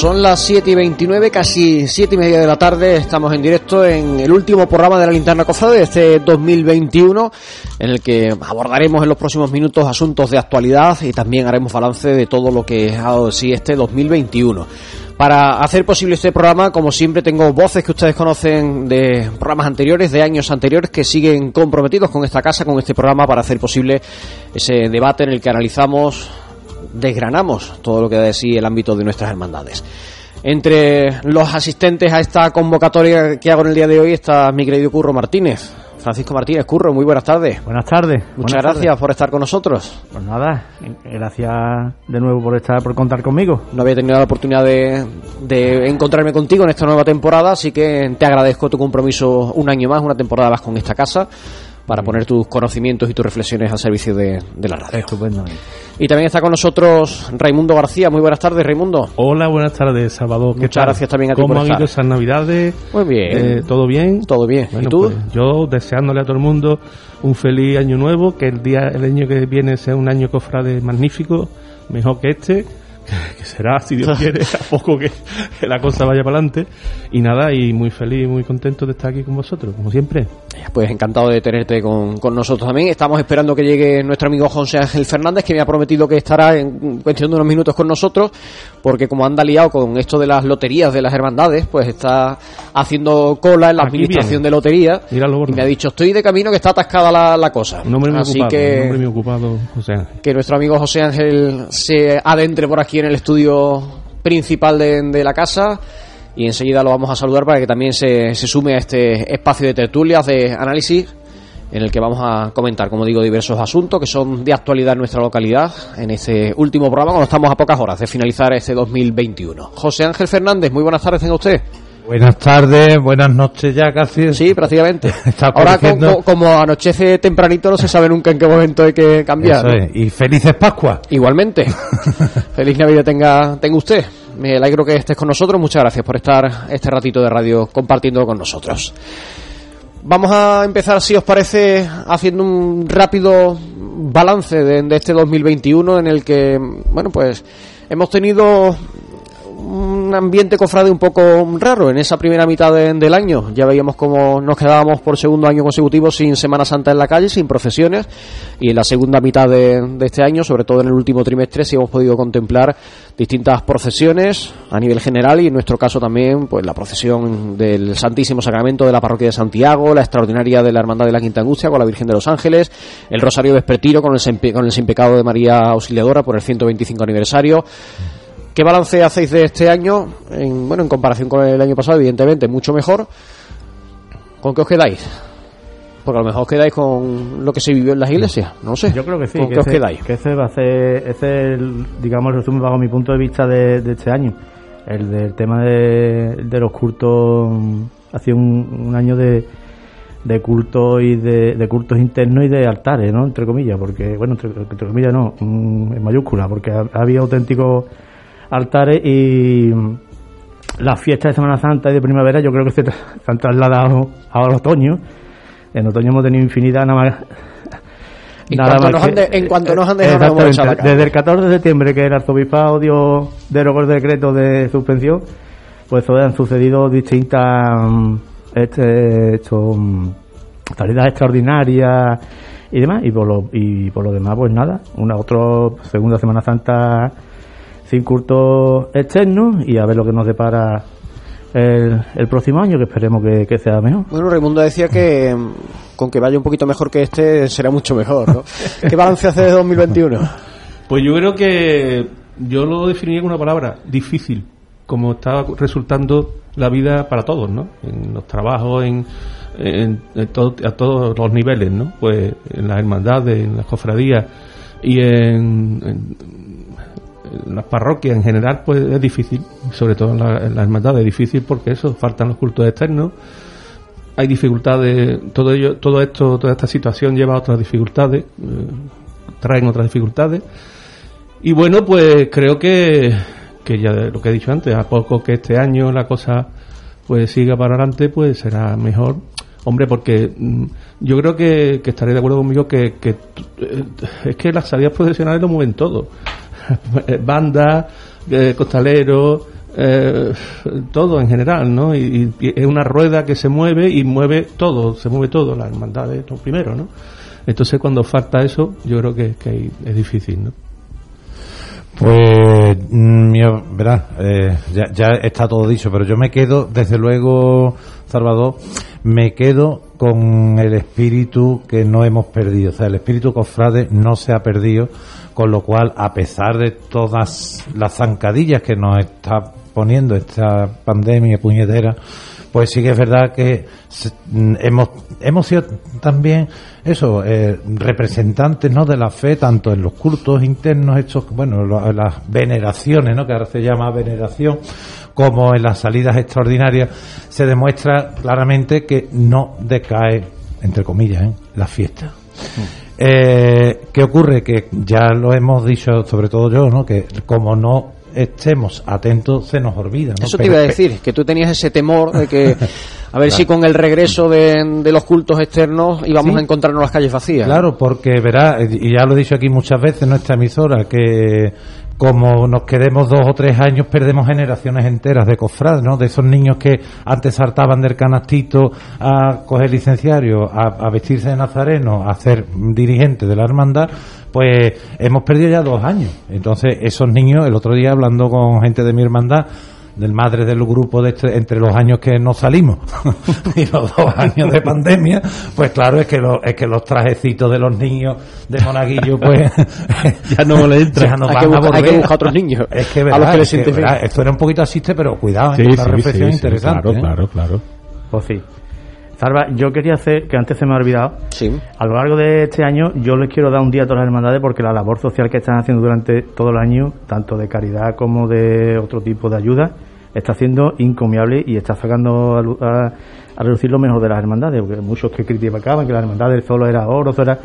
Son las 7 y 29, casi 7 y media de la tarde. Estamos en directo en el último programa de la Linterna Cofrade de este 2021, en el que abordaremos en los próximos minutos asuntos de actualidad y también haremos balance de todo lo que ha sí este 2021. Para hacer posible este programa, como siempre, tengo voces que ustedes conocen de programas anteriores, de años anteriores, que siguen comprometidos con esta casa, con este programa, para hacer posible ese debate en el que analizamos, desgranamos todo lo que da de sí el ámbito de nuestras hermandades. Entre los asistentes a esta convocatoria que hago en el día de hoy está mi querido Curro Martínez. Francisco Martínez Curro, muy buenas tardes. Buenas tardes. Muchas Buenas gracias tardes. por estar con nosotros. Pues nada, gracias de nuevo por estar, por contar conmigo. No había tenido la oportunidad de, de encontrarme contigo en esta nueva temporada, así que te agradezco tu compromiso un año más, una temporada más con esta casa, para poner tus conocimientos y tus reflexiones al servicio de, de la radio. Estupendamente. Y también está con nosotros Raimundo García. Muy buenas tardes, Raimundo. Hola, buenas tardes, Salvador. ¿Qué Muchas tal? gracias también a ti ¿Cómo por han ido esas navidades? Muy bien. Eh, ¿Todo bien? Todo bien. Bueno, ¿Y tú? pues yo deseándole a todo el mundo un feliz año nuevo, que el día, el año que viene sea un año cofrade magnífico, mejor que este, <laughs> que será, si Dios quiere, a poco que, la cosa vaya para adelante. Y nada, y muy feliz, muy contento de estar aquí con vosotros, como siempre. Pues encantado de tenerte con, con nosotros también. Estamos esperando que llegue nuestro amigo José Ángel Fernández, que me ha prometido que estará en cuestión de unos minutos con nosotros, porque como anda liado con esto de las loterías de las hermandades, pues está haciendo cola en la Aquí administración viene. de lotería. Míralo, Y me ha dicho, estoy de camino que está atascada la, la cosa. Muy Así ocupado, que, ocupado, José Ángel. que nuestro amigo José Ángel se adentre por aquí en el estudio principal de, de la casa y enseguida lo vamos a saludar para que también se, se sume a este espacio de tertulias de análisis en el que vamos a comentar, como digo, diversos asuntos que son de actualidad en nuestra localidad en este último programa cuando estamos a pocas horas de finalizar este 2021. José Ángel Fernández, muy buenas tardes, tenga usted. Buenas tardes, buenas noches ya casi. Sí, prácticamente. <laughs> Está Ahora, como anochece tempranito, no se sabe nunca en qué momento hay que cambiar. Eso ¿no? es. Y felices Pascua. Igualmente. <laughs> Feliz Navidad tenga, tenga usted. Me alegro que estés con nosotros. Muchas gracias por estar este ratito de radio compartiendo con nosotros. Vamos a empezar, si os parece, haciendo un rápido balance de, de este 2021 en el que, bueno, pues hemos tenido un ambiente cofrade un poco raro en esa primera mitad de- del año. Ya veíamos cómo nos quedábamos por segundo año consecutivo sin Semana Santa en la calle, sin procesiones. Y en la segunda mitad de, este año, sobre todo en el último trimestre, sí hemos podido contemplar distintas procesiones a nivel general y en nuestro caso también pues la procesión del Santísimo Sacramento de la Parroquia de Santiago, la extraordinaria de la Hermandad de la Quinta Angustia con la Virgen de los Ángeles, el Rosario Vespertino con el, sin, con el sin pecado de María Auxiliadora por el 125 aniversario. ¿Qué balance hacéis de este año? En, bueno, en comparación con el año pasado, evidentemente, mucho mejor. ¿Con qué os quedáis? Porque a lo mejor os quedáis con lo que se vivió en las iglesias. No sé. Yo creo que sí. ¿Con que qué os quedáis? Que ese va a ser, ese es el, digamos, el resumen bajo mi punto de vista de, de este año. El del tema de, de los cultos, mm, ha sido un, un año de, de cultos y de, de cultos internos y de altares, ¿no? Entre comillas, porque, bueno, entre, entre comillas no, mm, en mayúscula, porque ha, había auténticos altares y las fiestas de Semana Santa y de primavera yo creo que se, tra- se han trasladado al otoño. En otoño hemos tenido infinidad nada más. En nada cuanto más nos que- han de- en cuanto nos han dejado, la. Desde el 14 de septiembre que el arzobispado dio derogó el decreto de suspensión, pues han sucedido distintas mm, este, esto, mm, tareas extraordinarias y demás y por lo y por lo demás pues nada una otra segunda semana santa sin cultos externos y a ver lo que nos depara el, el próximo año que esperemos que, que sea mejor Bueno, Raimundo decía que mm, con que vaya un poquito mejor que este será mucho mejor, ¿no? <laughs> ¿Qué balance hace de 2021? Pues yo creo que yo lo definiría con una palabra, difícil, como está resultando la vida para todos, ¿no? En los trabajos, en, en- en todo- a todos los niveles, ¿no? Pues en las hermandades, en las cofradías y en, en- las parroquias en general, pues es difícil, sobre todo en, la- en las hermandades es difícil porque eso, faltan los cultos externos, hay dificultades, todo ello, todo esto, toda esta situación lleva a otras dificultades, eh, traen otras dificultades. Y bueno, pues creo que, que ya lo que he dicho antes, a poco que este año la cosa pues siga para adelante, pues será mejor. Hombre, porque mm, yo creo que, que estaré de acuerdo conmigo que, que eh, es que las salidas profesionales lo mueven todo. Bandas, <laughs> eh, costaleros, eh, todo en general, ¿no? Y, es una rueda que se mueve y mueve todo, se mueve todo, las hermandades lo primero, ¿no? Entonces cuando falta eso, yo creo que, es difícil, ¿no? Pues, mm, yo, verás, eh, ya, ya está todo dicho, pero yo me quedo, desde luego, Salvador, me quedo con el espíritu que no hemos perdido. O sea, el espíritu cofrade no se ha perdido, con lo cual, a pesar de todas las zancadillas que nos está poniendo esta pandemia puñetera, pues sí que es verdad que mm, hemos hemos sido también eso eh, representantes no de la fe tanto en los cultos internos estos bueno las veneraciones no que ahora se llama veneración como en las salidas extraordinarias se demuestra claramente que no decae entre comillas ¿eh? la fiesta eh, ¿Qué ocurre? Que ya lo hemos dicho, sobre todo yo, ¿no? Que como no estemos atentos, se nos olvida. ¿no? Eso te iba a decir, que tú tenías ese temor de que a ver <laughs> si con el regreso de, de los cultos externos íbamos Sí. a encontrarnos las calles vacías. Claro, porque verá, y ya lo he dicho aquí muchas veces en nuestra emisora, que como nos quedemos dos o tres años, perdemos generaciones enteras de cofrades, ¿no? De esos niños que antes saltaban del canastito a coger licenciario, a, a vestirse de nazareno, a ser dirigente de la hermandad, pues hemos perdido ya dos años. Entonces, esos niños, el otro día hablando con gente de mi hermandad, del madre del grupo de este- entre los años que nos salimos <laughs> y los dos años de pandemia, pues claro es que los, es que los trajecitos de los niños de monaguillo pues <laughs> Ya no le entra. ya no Hay van que a buscar- hay volver. que buscar otros niños, es que a verdad, los que les es que, verdad, esto era un poquito asiste pero cuidado Sí, es sí, una reflexión sí, sí, interesante claro, ¿eh? claro, claro. Pues sí. Salva, yo quería hacer, que antes se me ha olvidado, Sí. a lo largo de este año yo les quiero dar un día a todas las hermandades porque la labor social que están haciendo durante todo el año, tanto de caridad como de otro tipo de ayuda, está siendo encomiable y está sacando a, a- a reducir lo mejor de las hermandades, porque muchos que criticaban que la hermandad del solo era oro, era,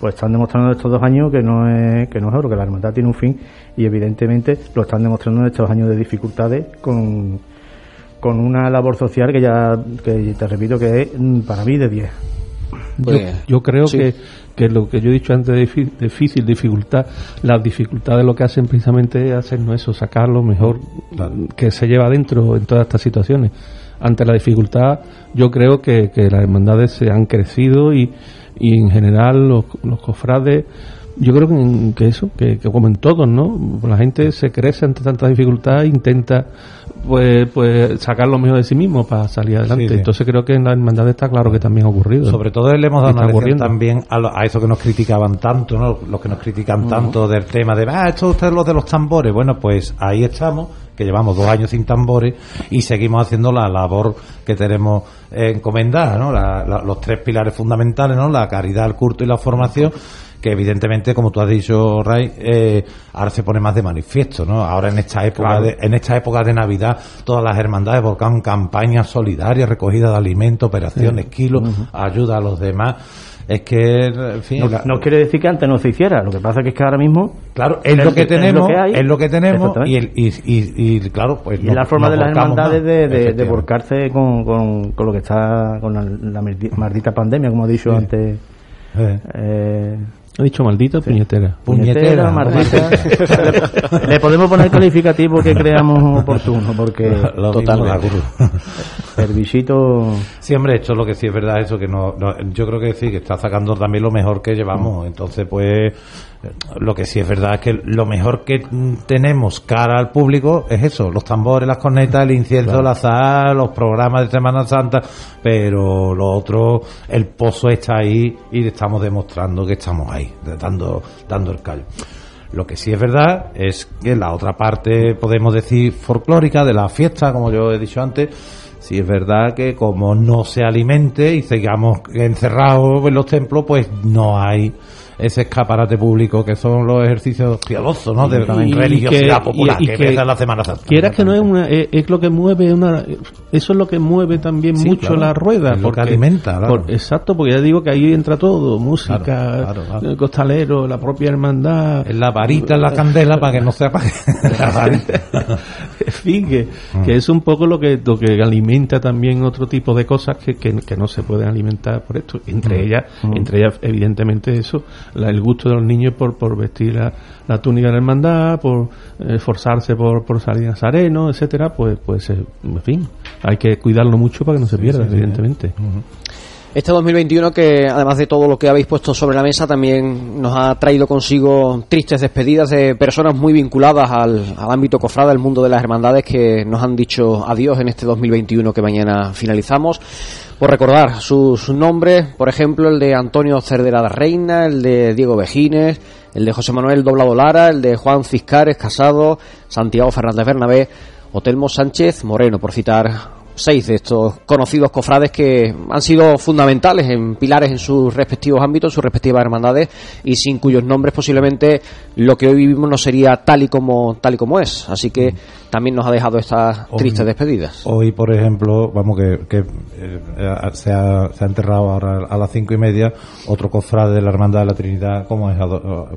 pues están demostrando estos dos años que no es que no es oro, que la hermandad tiene un fin y evidentemente lo están demostrando en estos años de dificultades con con una labor social que ya que te repito que es mm, para mí de 10. Pues, yo, yo creo sí. que, que lo que yo he dicho antes de difícil, dificultad, las dificultades lo que hacen precisamente es hacernos eso, sacar lo mejor que se lleva dentro en todas estas situaciones. Ante la dificultad, yo creo que, que las hermandades se han crecido y, y en general los, los cofrades, yo creo que, que eso, que, que como en todos, ¿no? La gente se crece ante tanta dificultad e intenta pues, pues sacar lo mejor de sí mismo para salir adelante. Sí, sí. Entonces creo que en las hermandades está claro que también ha ocurrido. Sobre todo le hemos dado una lección también a, lo- a eso que nos criticaban tanto, ¿no? Los que nos critican tanto del tema de, ah, esto ustedes los de los tambores. Bueno, pues ahí estamos, que llevamos dos años sin tambores y seguimos haciendo la labor que tenemos eh, encomendada, ¿no? La- la- los tres pilares fundamentales, ¿no? La caridad, el culto y la formación que evidentemente, como tú has dicho, Ray, eh, ahora se pone más de manifiesto, ¿no? Ahora en esta época de, en esta época de Navidad, todas las hermandades volcan campañas solidarias, recogida de alimentos, operaciones, kilos, ayuda a los demás. Es que, en fin, No, la- no quiere decir que antes no se hiciera, lo que pasa que es que ahora mismo claro, es es- lo que es lo tenemos, que hay. es lo que tenemos y, el, y, y, y, claro, pues y nos- la forma de las hermandades de, de, volcarse con, con, con lo que está con la, la maldita pandemia, como ha dicho antes. Eh, He dicho maldita o puñetera. Puñetera, maldita. le, le podemos poner calificativo que creamos oportuno, porque Lo da gurú. el bichito. Sí, hombre, esto es lo que sí es verdad, eso que no, no- yo creo que sí, que está sacando también lo mejor que llevamos. Entonces, pues, lo que sí es verdad es que lo mejor que tenemos cara al público es eso, los tambores, las cornetas, el incienso, la azahar, los programas de Semana Santa, pero lo otro, el pozo está ahí y estamos demostrando que estamos ahí, dando, dando el callo. Lo que sí es verdad es que la otra parte, podemos decir, folclórica de la fiesta, como yo he dicho antes, sí es verdad que como no se alimente y sigamos encerrados en los templos, pues no hay ese escaparate público que son los ejercicios piadosos, ¿no? De Y- y religiosidad que- popular, y- que, que- en la Semana Santa. Quieras que no es una, es, es lo que mueve una, eso es lo que mueve también Sí, mucho claro. la rueda. Es lo que alimenta, claro. por- exacto, porque ya digo que ahí entra todo, música, Claro, eh, costalero, la propia hermandad. La varita en la candela para que no se apague. <laughs> en fin, que, Mm. que es un poco lo que, lo que alimenta también otro tipo de cosas que, que, que no se pueden alimentar por esto. Entre Mm. ellas, Mm. entre ellas, evidentemente, eso, la- el gusto de los niños por, por vestir la, la túnica de la hermandad, por eh, esforzarse por, por salir nazareno, etcétera, pues, pues, eh, en fin, hay que cuidarlo mucho para que no se pierda, sí, sí. evidentemente. Este 2021 que además de todo lo que habéis puesto sobre la mesa también nos ha traído consigo tristes despedidas de personas muy vinculadas al, al ámbito cofrada, al mundo de las hermandades que nos han dicho adiós en este 2021 que mañana finalizamos. Por recordar sus nombres, por ejemplo, el de Antonio Cerdera de Reina, el de Diego Vejines, el de José Manuel Doblado Lara, el de Juan Ciscares Casado, Santiago Fernández Bernabé, Otelmo Sánchez Moreno, por citar seis de estos conocidos cofrades que han sido fundamentales en pilares en sus respectivos ámbitos, en sus respectivas hermandades y sin cuyos nombres posiblemente lo que hoy vivimos no sería tal y como tal y como es. Así que también nos ha dejado estas tristes despedidas. Hoy, por ejemplo, vamos que, que eh, se, ha, se, ha, enterrado ahora a las cinco y media otro cofrade de la Hermandad de la Trinidad como es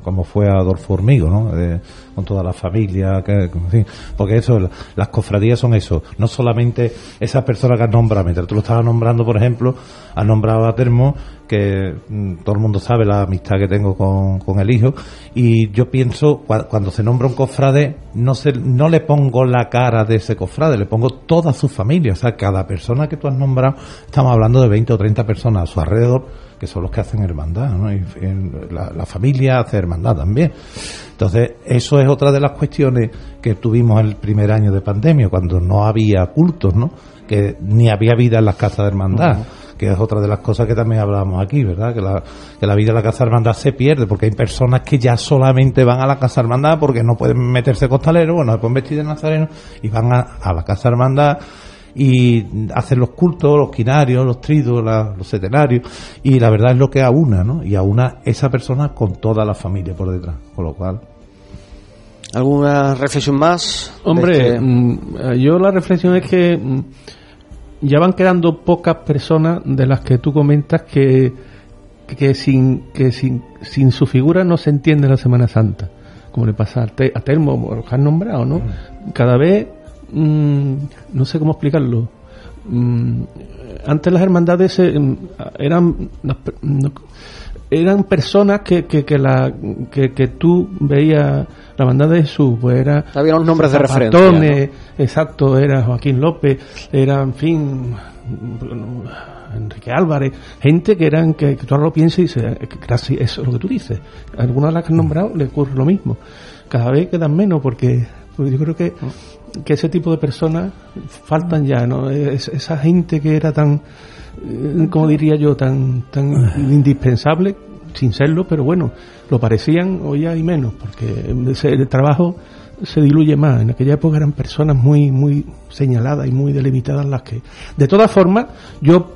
como fue Adolfo Hormigo, ¿no? De, con toda la familia, que, en fin, porque eso, las cofradías son eso, no solamente esas personas que has nombrado, mientras tú lo estabas nombrando, por ejemplo, has nombrado a Termo, que mm, todo el mundo sabe la amistad que tengo con, con el hijo, y yo pienso, cuando se nombra un cofrade, no, se, no le pongo la cara de ese cofrade, le pongo toda su familia, o sea, cada persona que tú has nombrado, estamos hablando de 20 o 30 personas a su alrededor, que son los que hacen hermandad, ¿no? Y, la, la, familia hace hermandad también. Entonces, eso es otra de las cuestiones que tuvimos el primer año de pandemia, cuando no había cultos, ¿no? Que ni había vida en las casas de hermandad. Uh -huh. Que es otra de las cosas que también hablábamos aquí, ¿verdad? Que la, que la vida en la casa de hermandad se pierde, porque hay personas que ya solamente van a la casa de hermandad porque no pueden meterse costalero, bueno, se pueden vestir de nazareno y van a, a la casa de hermandad y hacen los cultos, los quinarios, los tridos, la, los setenarios, y la verdad es lo que aúna, ¿no? Y aúna esa persona con toda la familia por detrás, con lo cual. ¿Alguna reflexión más? Hombre, este... mmm, yo la reflexión es que mmm, ya van quedando pocas personas de las que tú comentas que, que, sin, que sin, sin su figura no se entiende la Semana Santa, como le pasa a, Te, a Telmo, lo que has nombrado, ¿no? Cada vez mmm, no sé cómo explicarlo. Mm, antes las hermandades eran no, eran personas que, que, que la que, que, tú veías la hermandad de Jesús pues era había unos nombres de referencia ¿no? exacto era Joaquín López era en fin Enrique Álvarez, gente que eran que, que tú ahora lo piensas y dices, casi eso es lo que tú dices. Algunas de las que has nombrado le ocurre lo mismo. Cada vez quedan menos porque pues yo creo que que ese tipo de personas faltan ya, ¿no? Es, esa gente que era tan, como diría yo, tan, tan indispensable, sin serlo, pero bueno, lo parecían, hoy hay menos, porque el trabajo se diluye más. En aquella época eran personas muy, muy señaladas y muy delimitadas las que. De todas formas, yo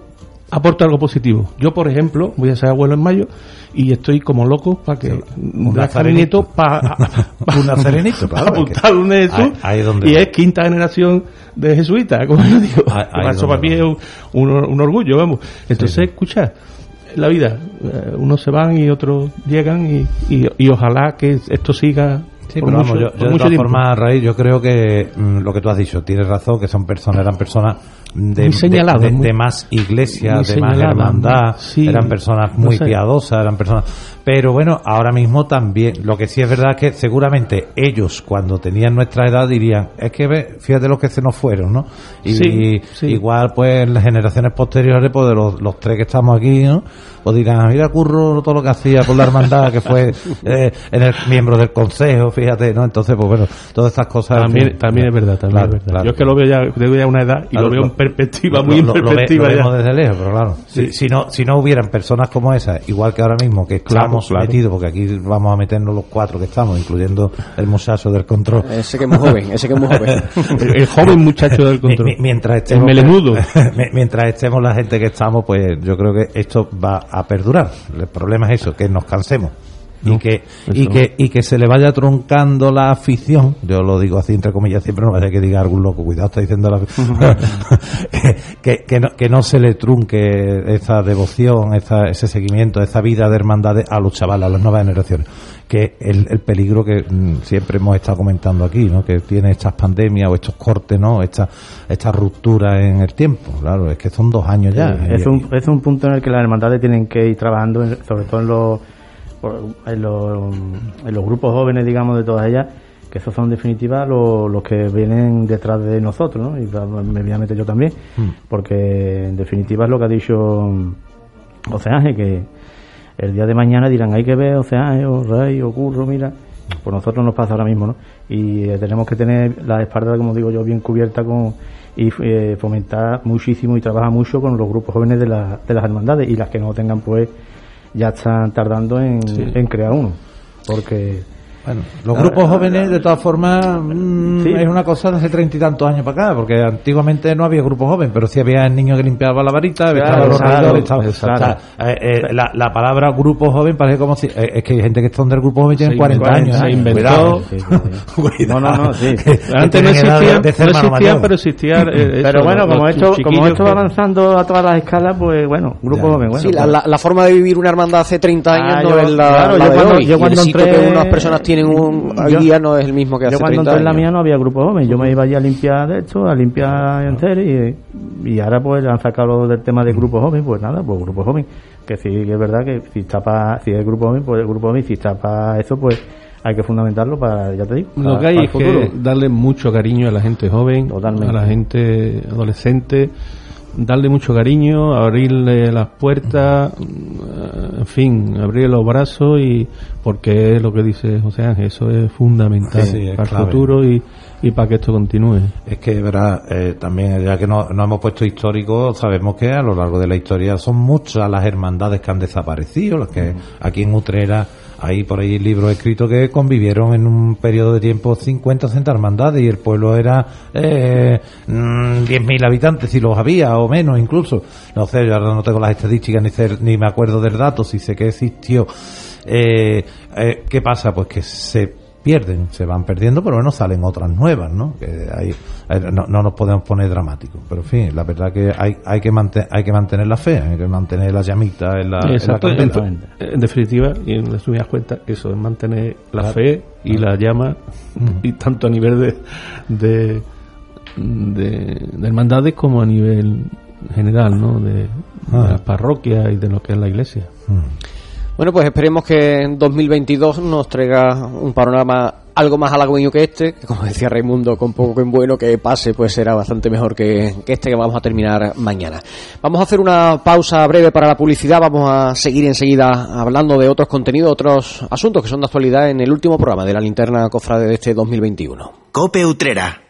aporto algo positivo. Yo, por ejemplo, voy a ser abuelo en mayo y estoy como loco para que sí, un nazarenito para un nazarenito para <laughs> <laughs> apuntar un ahí y es quinta generación de jesuita como yo digo. Eso para mí es un, un, un, orgullo vamos. Entonces sí. escucha la vida eh, unos se van y otros llegan y, y, y ojalá que esto siga Sí, pero mucho, vamos, yo, yo de todas formas, Raíz, yo creo que mmm, lo que tú has dicho, tienes razón, que son personas, eran personas de, de, de, de, más iglesia, de más hermandad, sí, eran personas muy no sé. piadosas, eran personas... Pero bueno, ahora mismo también, lo que sí es verdad es que seguramente ellos, cuando tenían nuestra edad, dirían, es que ve, fíjate los que se nos fueron, ¿no? Y sí, sí. igual, pues, en las generaciones posteriores, pues, de los, los, tres que estamos aquí, ¿no? Pues dirán, mira, Curro, todo lo que hacía por la hermandad, que fue <laughs> eh, en el miembro del consejo, fíjate, ¿no? Entonces, pues bueno, todas estas cosas... También, también es verdad, también claro, es verdad. Claro. Yo es que lo veo ya, tengo ya una edad y claro, lo veo en perspectiva, muy lo, en perspectiva. Lo, ve, lo vemos desde lejos, pero claro, sí. si, si, no, si no hubieran personas como esas, igual que ahora mismo, que estamos claro, metidos, porque aquí vamos a meternos los cuatro que estamos, incluyendo el muchacho del control. Ese que es muy joven, ese que es muy joven. <laughs> el, el, joven muchacho del control. Mi, mientras estemos, el melenudo. <laughs> mientras estemos la gente que estamos, pues yo creo que esto va a perdurar. El problema es eso, que nos cansemos. No, y que y que y que se le vaya truncando la afición. Yo lo digo así entre comillas siempre no vaya que diga algún loco cuidado está diciendo la <laughs> <laughs> que, que, no, que no se le trunque esa devoción esa, ese seguimiento esa vida de hermandad a los chavales a las nuevas generaciones. Que el, el peligro que mm, siempre hemos estado comentando aquí no que tiene estas pandemias o estos cortes no esta esta ruptura en el tiempo. Claro es que son dos años ya. Sí, es un es un punto en el que las hermandades tienen que ir trabajando sobre todo en los en los, en los grupos jóvenes, digamos, de todas ellas, que esos son en definitiva los, los que vienen detrás de nosotros, ¿no? Y me voy a meter yo también, mm. porque en definitiva es lo que ha dicho Oceaje, que el día de mañana dirán, hay que ver Oceaje, o Rey, o Curro, mira. Pues nosotros nos pasa ahora mismo, ¿no? Y eh, tenemos que tener la espalda, como digo yo, bien cubierta con y eh, fomentar muchísimo y trabajar mucho con los grupos jóvenes de, la- de las hermandades y las que no tengan, pues ya están tardando en, Sí. en crear uno. Porque Bueno, los grupos jóvenes, de todas formas, mm, Sí. es una cosa de hace treinta y tantos años para acá, porque antiguamente no había grupos jóvenes, pero sí había el niño que limpiaba la varita, Claro, los claro, estaba- exacto. o sea, eh, eh, la, la palabra grupo joven parece como si... eh, es que hay gente que está del grupo joven tiene Se 40 inventó- años. se ¿eh? inventó- Cuidado. Sí, sí, sí. <laughs> Cuidado. No, no, no, sí. <laughs> Antes no tienen existía, existía pero existía. eh, Pero eso, bueno, como esto, como esto va avanzando a todas las escalas, pues bueno, grupo Ya. joven, bueno. sí, la, pues- la- la forma de vivir una hermandad hace 30 años Ah, no yo- es la, claro, la yo cuando- entré- unas personas tienen un, Yo- día no es el mismo que hace Yo cuando 30 entré en la mía no había grupo joven, yo me iba allí a limpiar de esto, a limpiar en serio y, y ahora pues han sacado lo del tema de grupo joven, pues nada, pues grupo joven, que sí que es verdad que si está para, si es grupo joven, pues el grupo joven, si está para eso, pues hay que fundamentarlo para, ya te digo, Lo para- que hay es futuro. que darle mucho cariño a la gente joven, Totalmente. a la gente adolescente, darle mucho cariño, abrirle las puertas, mm, en fin, abrirle los brazos y porque es lo que dice José Ángel, eso es fundamental Sí, para el futuro y, y para que esto continúe. Es que, verá, eh, también, ya que no, no hemos puesto histórico, sabemos que a lo largo de la historia son muchas las hermandades que han desaparecido, las que aquí en Utrera hay por ahí libros escritos que convivieron en un periodo de tiempo 50 o 60 hermandades y el pueblo era eh, mm, 10.000 habitantes, si los había, o menos incluso. No sé, yo ahora no tengo las estadísticas ni, sé- ni me acuerdo del dato, si sé que existió. Eh, eh, ¿Qué pasa? Pues que se pierden, se van perdiendo, pero bueno, salen otras nuevas, ¿no? Que hay, no, no nos podemos poner dramáticos, pero en fin, la verdad que hay, hay que mantener, hay que mantener la fe, hay que mantener la llamita en la, en la Exacto, en, definitiva, y en resumidas cuentas, eso es mantener la Claro. fe y la llama, y tanto a nivel de, de, de, de hermandades como a nivel general, ¿no? De, de Ah. las parroquias y de lo que es la iglesia. Bueno, pues esperemos que en 2022 nos traiga un panorama algo más halagüeño que este, que como decía Raimundo, con poco que en bueno que pase, pues será bastante mejor que, que este que vamos a terminar mañana. Vamos a hacer una pausa breve para la publicidad, vamos a seguir enseguida hablando de otros contenidos, otros asuntos que son de actualidad en el último programa de la linterna cofrade de este 2021. Cope Utrera.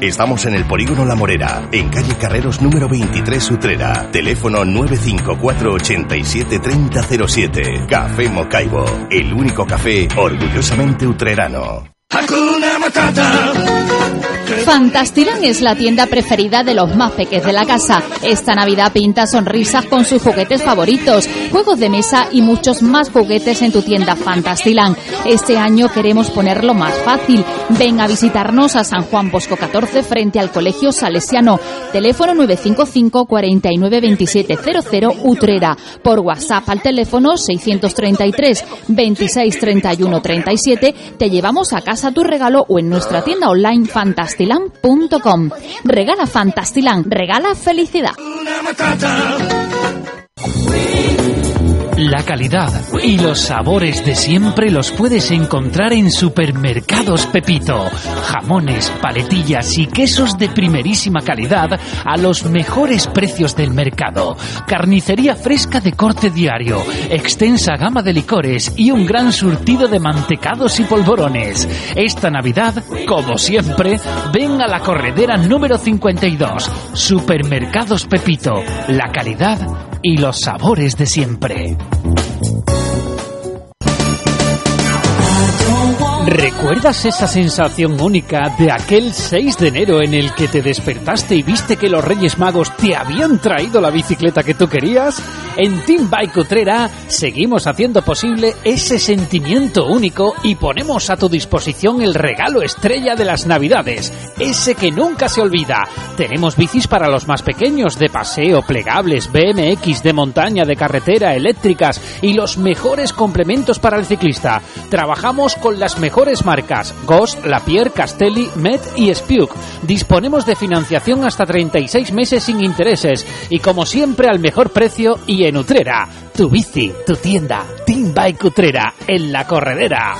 Estamos en el Polígono La Morera, en calle Carreros número 23 Utrera. Teléfono 954 87 3007. Café Mocaibo, el único café orgullosamente utrerano. Fantastilán es la tienda preferida de los más peques de la casa. Esta Navidad pinta sonrisas con sus juguetes favoritos, juegos de mesa y muchos más juguetes en tu tienda Fantastilán. Este año queremos ponerlo más fácil. Ven a visitarnos a San Juan Bosco 14 frente al Colegio Salesiano. Teléfono 955 49 27 00 Utrera. Por WhatsApp al teléfono 633 26 31 37. Te llevamos a casa tu regalo o en nuestra tienda online fantastilan.com. Regala Fantastilan, regala felicidad. La calidad y los sabores de siempre los puedes encontrar en Supermercados Pepito. Jamones, paletillas y quesos de primerísima calidad a los mejores precios del mercado. Carnicería fresca de corte diario, extensa gama de licores y un gran surtido de mantecados y polvorones. Esta Navidad, como siempre, ven a la corredera número 52. Supermercados Pepito. La calidad y los sabores de siempre. ¿Recuerdas esa sensación única de aquel 6 de enero en el que te despertaste y viste que los Reyes Magos te habían traído la bicicleta que tú querías? En Team Bike Utrera seguimos haciendo posible ese sentimiento único y ponemos a tu disposición el regalo estrella de las Navidades, ese que nunca se olvida. Tenemos bicis para los más pequeños, de paseo, plegables, BMX, de montaña, de carretera, eléctricas y los mejores complementos para el ciclista. Trabajamos con las mejores marcas Ghost, Lapierre, Castelli, Met y Spuk. Disponemos de financiación hasta 36 meses sin intereses y como siempre al mejor precio y en Utrera. Tu bici, tu tienda, Team Bike Utrera, en la corredera.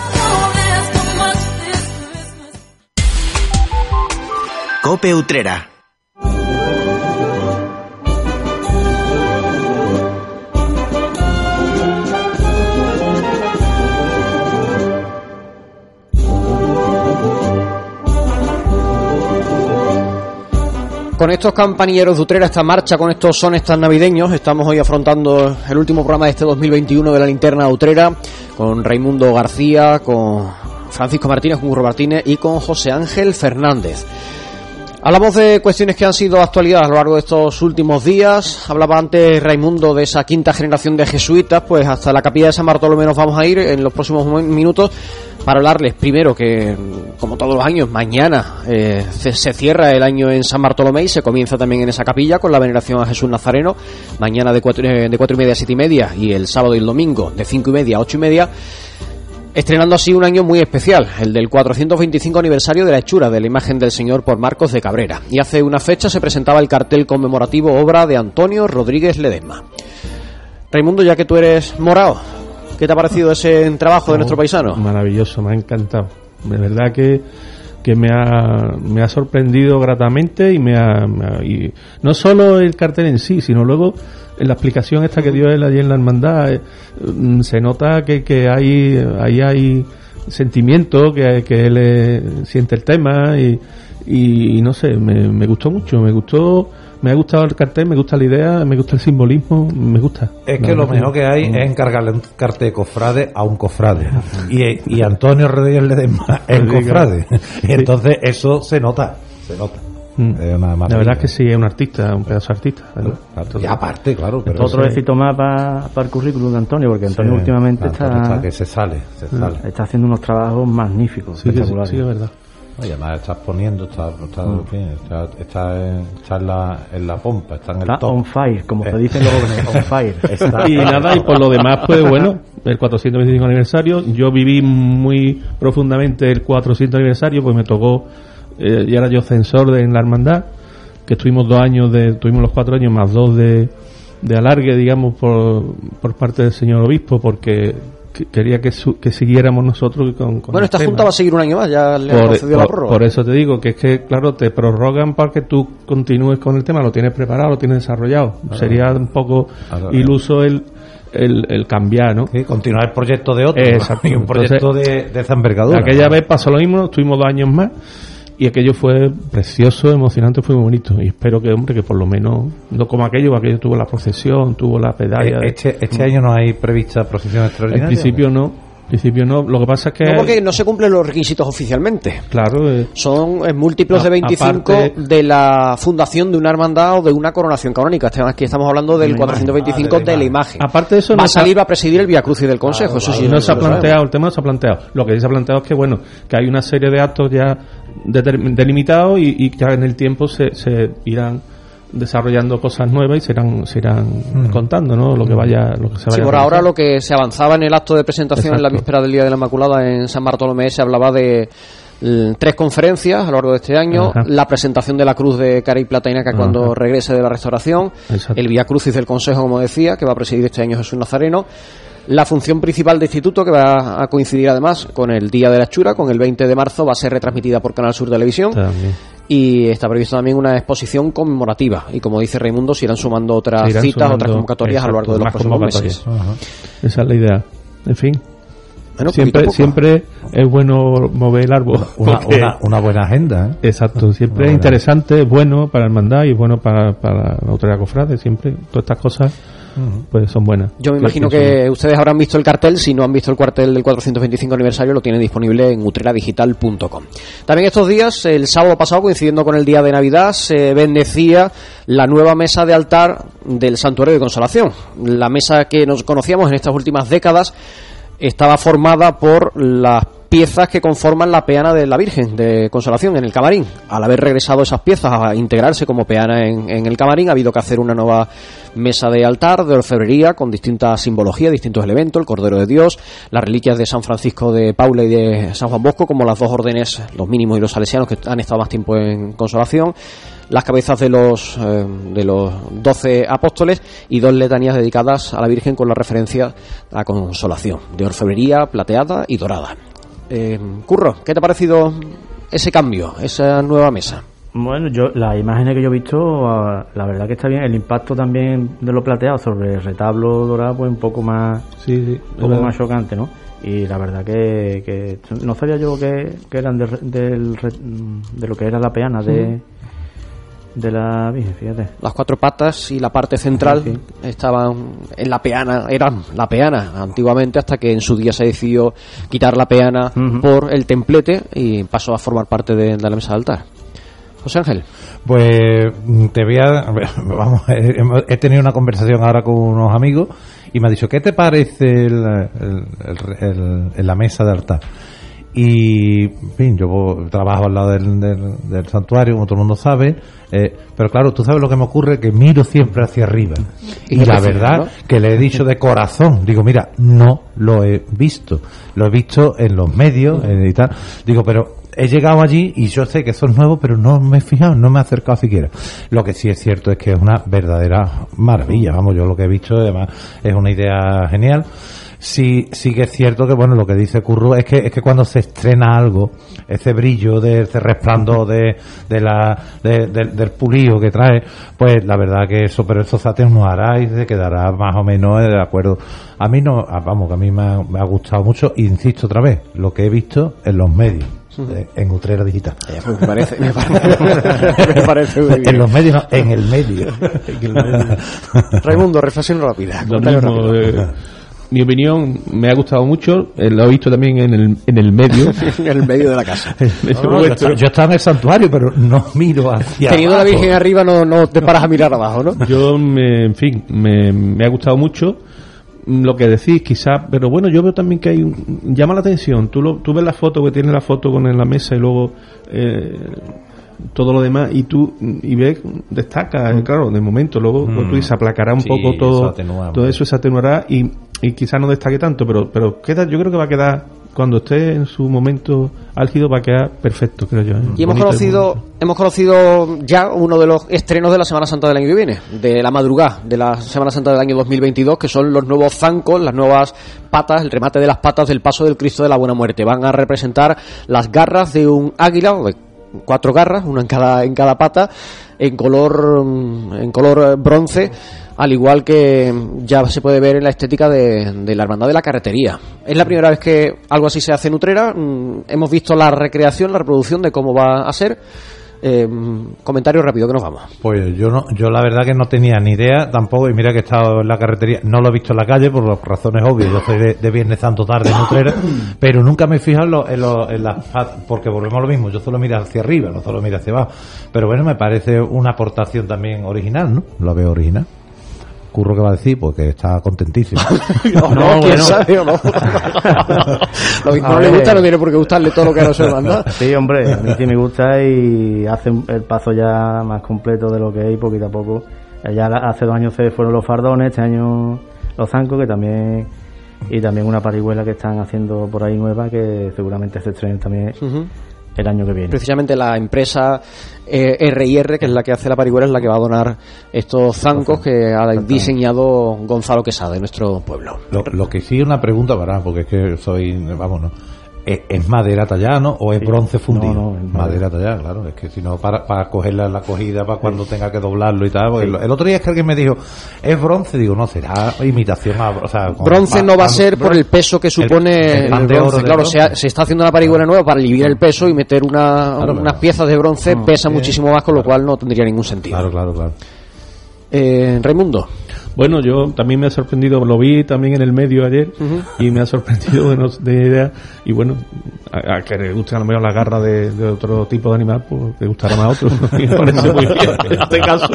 Cope Utrera. Con estos campanilleros de Utrera, esta marcha, con estos sones tan navideños, estamos hoy afrontando el último programa de este 2021 de la linterna Utrera, con Raimundo García, con Francisco Martínez, con Curro Martínez y con José Ángel Fernández. Hablamos de cuestiones que han sido actualidad a lo largo de estos últimos días. Hablaba antes Raimundo de esa quinta generación de jesuitas, pues hasta la capilla de San Bartolomé nos vamos a ir en los próximos minutos para hablarles primero que, como todos los años, mañana eh, se, cierra el año en San Bartolomé y se comienza también en esa capilla con la veneración a Jesús Nazareno, mañana de cuatro, eh, de cuatro y media a siete y media y el sábado y el domingo de cinco y media a ocho y media. Estrenando así un año muy especial, el del 425 aniversario de la hechura de la imagen del Señor por Marcos de Cabrera. Y hace una fecha se presentaba el cartel conmemorativo obra de Antonio Rodríguez Ledesma. Raimundo, ya que tú eres morado, ¿qué te ha parecido ese trabajo de nuestro paisano? Maravilloso, me ha encantado. De verdad que, que me, ha, me ha sorprendido gratamente y me ha, me ha y no solo el cartel en sí, sino luego en la explicación esta que dio él allí en la hermandad, eh, se nota que, que hay, ahí hay sentimiento, que, que él eh, siente el tema y, y, no sé, me, me, gustó mucho, me gustó, me ha gustado el cartel, me gusta la idea, me gusta el simbolismo, me gusta. Es que lo mejor que hay es encargarle un cartel de cofrade a un cofrade y, y Antonio Rodríguez Ledesma <laughs> el cofrade. <laughs> Entonces eso se nota, se nota. Mm. la verdad es que sí, es un artista, un pedazo de artista. Claro. Y aparte, claro. Pero otro éxito más para pa el currículum de Antonio, porque Antonio sí, últimamente Antonio está, está, que se sale, se sale. Está haciendo unos trabajos magníficos, sí, espectaculares. Sí, sí, es verdad. Y además estás poniendo, está, está, mm. en, fin, está, está, en, está en, la, en la pompa, está en el está top. on fire, como se dicen los jóvenes, on fire. <laughs> Está, y nada, y por lo demás, pues bueno, el 425 aniversario, yo viví muy profundamente el 400 aniversario, pues me tocó, eh, y era yo censor de, en la hermandad, que estuvimos dos años de, tuvimos los cuatro años más dos de, de alargue, digamos, por, por parte del señor obispo, porque quería que, su, que siguiéramos nosotros con, con Bueno, esta tema. junta va a seguir un año más, ya le por, concedido por, la prórroga. por eso te digo que es que, claro, te prorrogan para que tú continúes con el tema, lo tienes preparado, lo tienes desarrollado. Claro. Sería un poco Claro, iluso el, el, el cambiar, ¿no? Sí, continuar el proyecto de otro. Exacto. <laughs> Y un proyecto Entonces, de, de esa envergadura. Aquella vez pasó lo mismo, estuvimos dos años más y aquello fue precioso, emocionante, fue muy bonito. Y espero que, hombre, que por lo menos, no como aquello, aquello tuvo la procesión, tuvo la pedalla. Eh, Este, este año no hay prevista procesión En extraordinaria. principio no. En principio no. Lo que pasa es que. No, porque no se cumplen los requisitos oficialmente. Claro. eh, Son múltiplos A- de 25 aparte- de la fundación de una hermandad o de una coronación canónica. Este- Aquí estamos hablando del Una imagen. 425 Ah, de la de la imagen. imagen. Aparte de eso, Va no a se ha- salir, va a presidir el Via Crucis del Consejo. eso sí, no se ha sabemos. planteado, el tema no se ha planteado. Lo que sí se ha planteado es que, bueno, que hay una serie de actos ya delimitados y, y que en el tiempo se, se irán desarrollando cosas nuevas y se irán, se irán contando, ¿no? Lo que vaya, lo que se vaya Sí, por ahora lo que se avanzaba en el acto de presentación en la víspera del Día de la Inmaculada en San Bartolomé se hablaba de mm, tres conferencias a lo largo de este año, Ajá. la presentación de la cruz de Cara y Plata y Naca cuando Ajá. regrese de la restauración, Exacto. el Via Crucis del Consejo, como decía, que va a presidir este año Jesús Nazareno, la función principal de instituto, que va a coincidir además con el Día de la Chura, con el 20 de marzo, va a ser retransmitida por Canal Sur Televisión. También. Y está previsto también una exposición conmemorativa. Y como dice Raimundo, se irán sumando otras irán citas, sumando- otras convocatorias a lo largo de los próximos meses. Esa es la idea. En fin. Bueno, siempre, siempre es bueno mover el árbol. Una, porque- una, una buena agenda, ¿eh? Exacto, siempre es interesante, es bueno para el hermandad y es bueno para, para la autoridad cofrade, siempre todas estas cosas pues son buenas. Yo me imagino que ustedes habrán visto el cartel, si no han visto el cuartel del 425 aniversario, lo tienen disponible en utreradigital.com. También estos días, el sábado pasado, coincidiendo con el día de Navidad, se bendecía la nueva mesa de altar del Santuario de Consolación. La mesa que nos conocíamos en estas últimas décadas estaba formada por las piezas que conforman la peana de la Virgen de Consolación en el camarín. Al haber regresado esas piezas a integrarse como peana en, el camarín, ha habido que hacer una nueva mesa de altar, de orfebrería, con distintas simbologías, distintos elementos, el Cordero de Dios, las reliquias de San Francisco de Paula y de San Juan Bosco, como las dos órdenes, los mínimos y los salesianos, que han estado más tiempo en Consolación, las cabezas de los eh, de los doce apóstoles y dos letanías dedicadas a la Virgen con la referencia a la consolación, de orfebrería plateada y dorada. Eh, Curro, ¿qué te ha parecido ese cambio, esa nueva mesa? Bueno, yo las imágenes que yo he visto, ah, la verdad que está bien. El impacto también de lo plateado sobre el retablo dorado, pues un poco más, Sí, sí, un poco más chocante, ¿no? Y la verdad que, que no sabía yo que, que eran de, del re- de lo que era la peana de, de la Virgen, fíjate. Las cuatro patas y la parte central estaban en la peana, eran la peana antiguamente, hasta que en su día se decidió quitar la peana por el templete y pasó a formar parte de, de la mesa de altar. José Ángel. Pues mm, te voy a... <laughs> Vamos, he, hemos- he tenido una conversación ahora con unos amigos y me ha dicho, ¿qué te parece el, el- el- el- en la mesa de altar? Y, en fin, yo trabajo al lado del, del- del santuario, como todo el mundo sabe, eh, pero claro, tú sabes lo que me ocurre, que miro siempre hacia arriba. Y la verdad ¿no? que le he dicho de corazón, digo, mira, no lo he visto, lo he visto en los medios eh, y tal, digo, pero he llegado allí y yo sé que son nuevos, pero no me he fijado, no me he acercado siquiera. Lo que sí es cierto es que es una verdadera maravilla, vamos, yo lo que he visto además es una idea genial. Sí, sí que es cierto que, bueno, lo que dice Curro es que, es que cuando se estrena algo, ese brillo, de, ese resplandor de, de la, de- del- del pulido que trae, pues la verdad que eso, pero eso se atenuará y se quedará más o menos de acuerdo. A mí no, vamos, que a mí me ha, me ha gustado mucho, insisto otra vez, lo que he visto en los medios, eh, en Utrera Digital. Me parece, me parece, <laughs> me parece muy bien. En los medios, no, en el medio. <laughs> <laughs> Raimundo, reflexión rápida. Lo comentario mismo, rápido. eh, mi opinión me ha gustado mucho, eh, lo he visto también en el, en el medio. <laughs> en el medio de la casa. <laughs> No, no, yo, estaba, yo estaba en el santuario, pero no miro hacia Teniendo la abajo. Virgen arriba no, no te paras a mirar abajo, ¿no? Yo, me- en fin, me, me ha gustado mucho mm, lo que decís, quizás, pero bueno, yo veo también que hay un, llama la atención. Tú, lo, tú ves la foto, que tiene la foto con en la mesa y luego eh, todo lo demás y tú mm, y ves, destaca, eh, claro, de momento, luego Mm. como tú dices, aplacará un Sí, poco todo, todo eso se atenuará y, y quizás no destaque tanto, pero, pero queda, yo creo que va a quedar, cuando esté en su momento álgido, va a quedar perfecto, creo yo. ¿eh? Y hemos Bonito, conocido, hemos conocido ya uno de los estrenos de la Semana Santa del año que viene, de la madrugada de la Semana Santa del año 2022, que son los nuevos zancos, las nuevas patas, el remate de las patas del paso del Cristo de la Buena Muerte. Van a representar las garras de un águila, de cuatro garras, una en cada, en cada pata, en color, en color bronce, al igual que ya se puede ver en la estética de, de la Hermandad de la Carretería. Es la primera vez que algo así se hace en Utrera. mm, Hemos visto la recreación, la reproducción de cómo va a ser. Eh, comentario rápido, que nos vamos. Pues yo no, yo la verdad que no tenía ni idea tampoco, y mira que he estado en la carretería, no lo he visto en la calle por las razones obvias, yo soy de, de Viernes Santo tarde en Utrera, <coughs> pero nunca me he fijado en, lo- en, lo- en las porque volvemos a lo mismo, yo solo miro hacia arriba, no solo miro hacia abajo, pero bueno, me parece una aportación también original, ¿no? Lo veo original. Curro que va a decir, porque está contentísimo. <laughs> No, no, quién sabe o no. <laughs> Lo A no le gusta, no tiene por qué gustarle todo lo que no se manda. <laughs> Sí, hombre, a mí sí me gusta y hace el paso ya más completo de lo que hay poquito a poco. Ya hace dos años se fueron los fardones, este año los zancos, que también y también una parihuela que están haciendo por ahí nueva que seguramente se estrenen también. El año que viene. Precisamente la empresa eh, R&R, que es la que hace la parihuela, es la que va a donar estos zancos que ha diseñado Gonzalo Quesada, de nuestro pueblo. Lo, lo que sí una pregunta para, porque es que soy, vámonos. Es, es madera tallada, ¿no? O es Sí. bronce fundido. No, no, es madera tallada, claro. Es que si no, para, para cogerla en la cogida, para cuando tenga que doblarlo y tal. porque el, el otro día es que alguien me dijo, es bronce. Digo, no, será imitación a. O sea, Bronce no va a ser por el peso que supone el bronce. oro claro, bronce. se, se está haciendo una parihuela nueva para aliviar el peso y meter una, Claro, unas piezas de bronce No, pesa eh, muchísimo más, con lo cual no tendría ningún sentido. Claro, claro, claro. Eh, Raimundo. Bueno, yo también me ha sorprendido, lo vi también en el medio ayer y me ha sorprendido <laughs> de, no, de idea. Y bueno, a, a que le guste a lo mejor la garra de, de otro tipo de animal, pues le gustará más a otro. <laughs> me parece muy bien. <laughs> En este caso,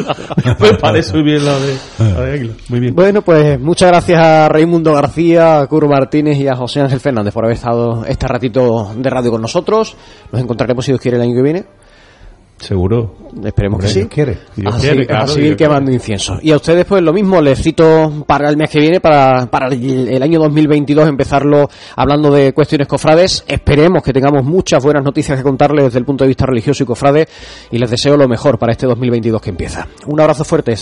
me parece muy bien la de, la de águila. Muy bien. Bueno, pues muchas gracias a Raimundo García, a Curro Martínez y a José Ángel Fernández por haber estado este ratito de radio con nosotros. Nos encontraremos, si Dios quiere, el año que viene. Seguro. Esperemos que sí. Quiere. A, quiere, seguir- claro, a seguir quemando incienso. Y a ustedes, pues lo mismo, les cito para el mes que viene, para, para el, el año 2022, empezarlo hablando de cuestiones cofrades. Esperemos que tengamos muchas buenas noticias que contarles desde el punto de vista religioso y cofrade. Y les deseo lo mejor para este 2022 que empieza. Un abrazo fuerte.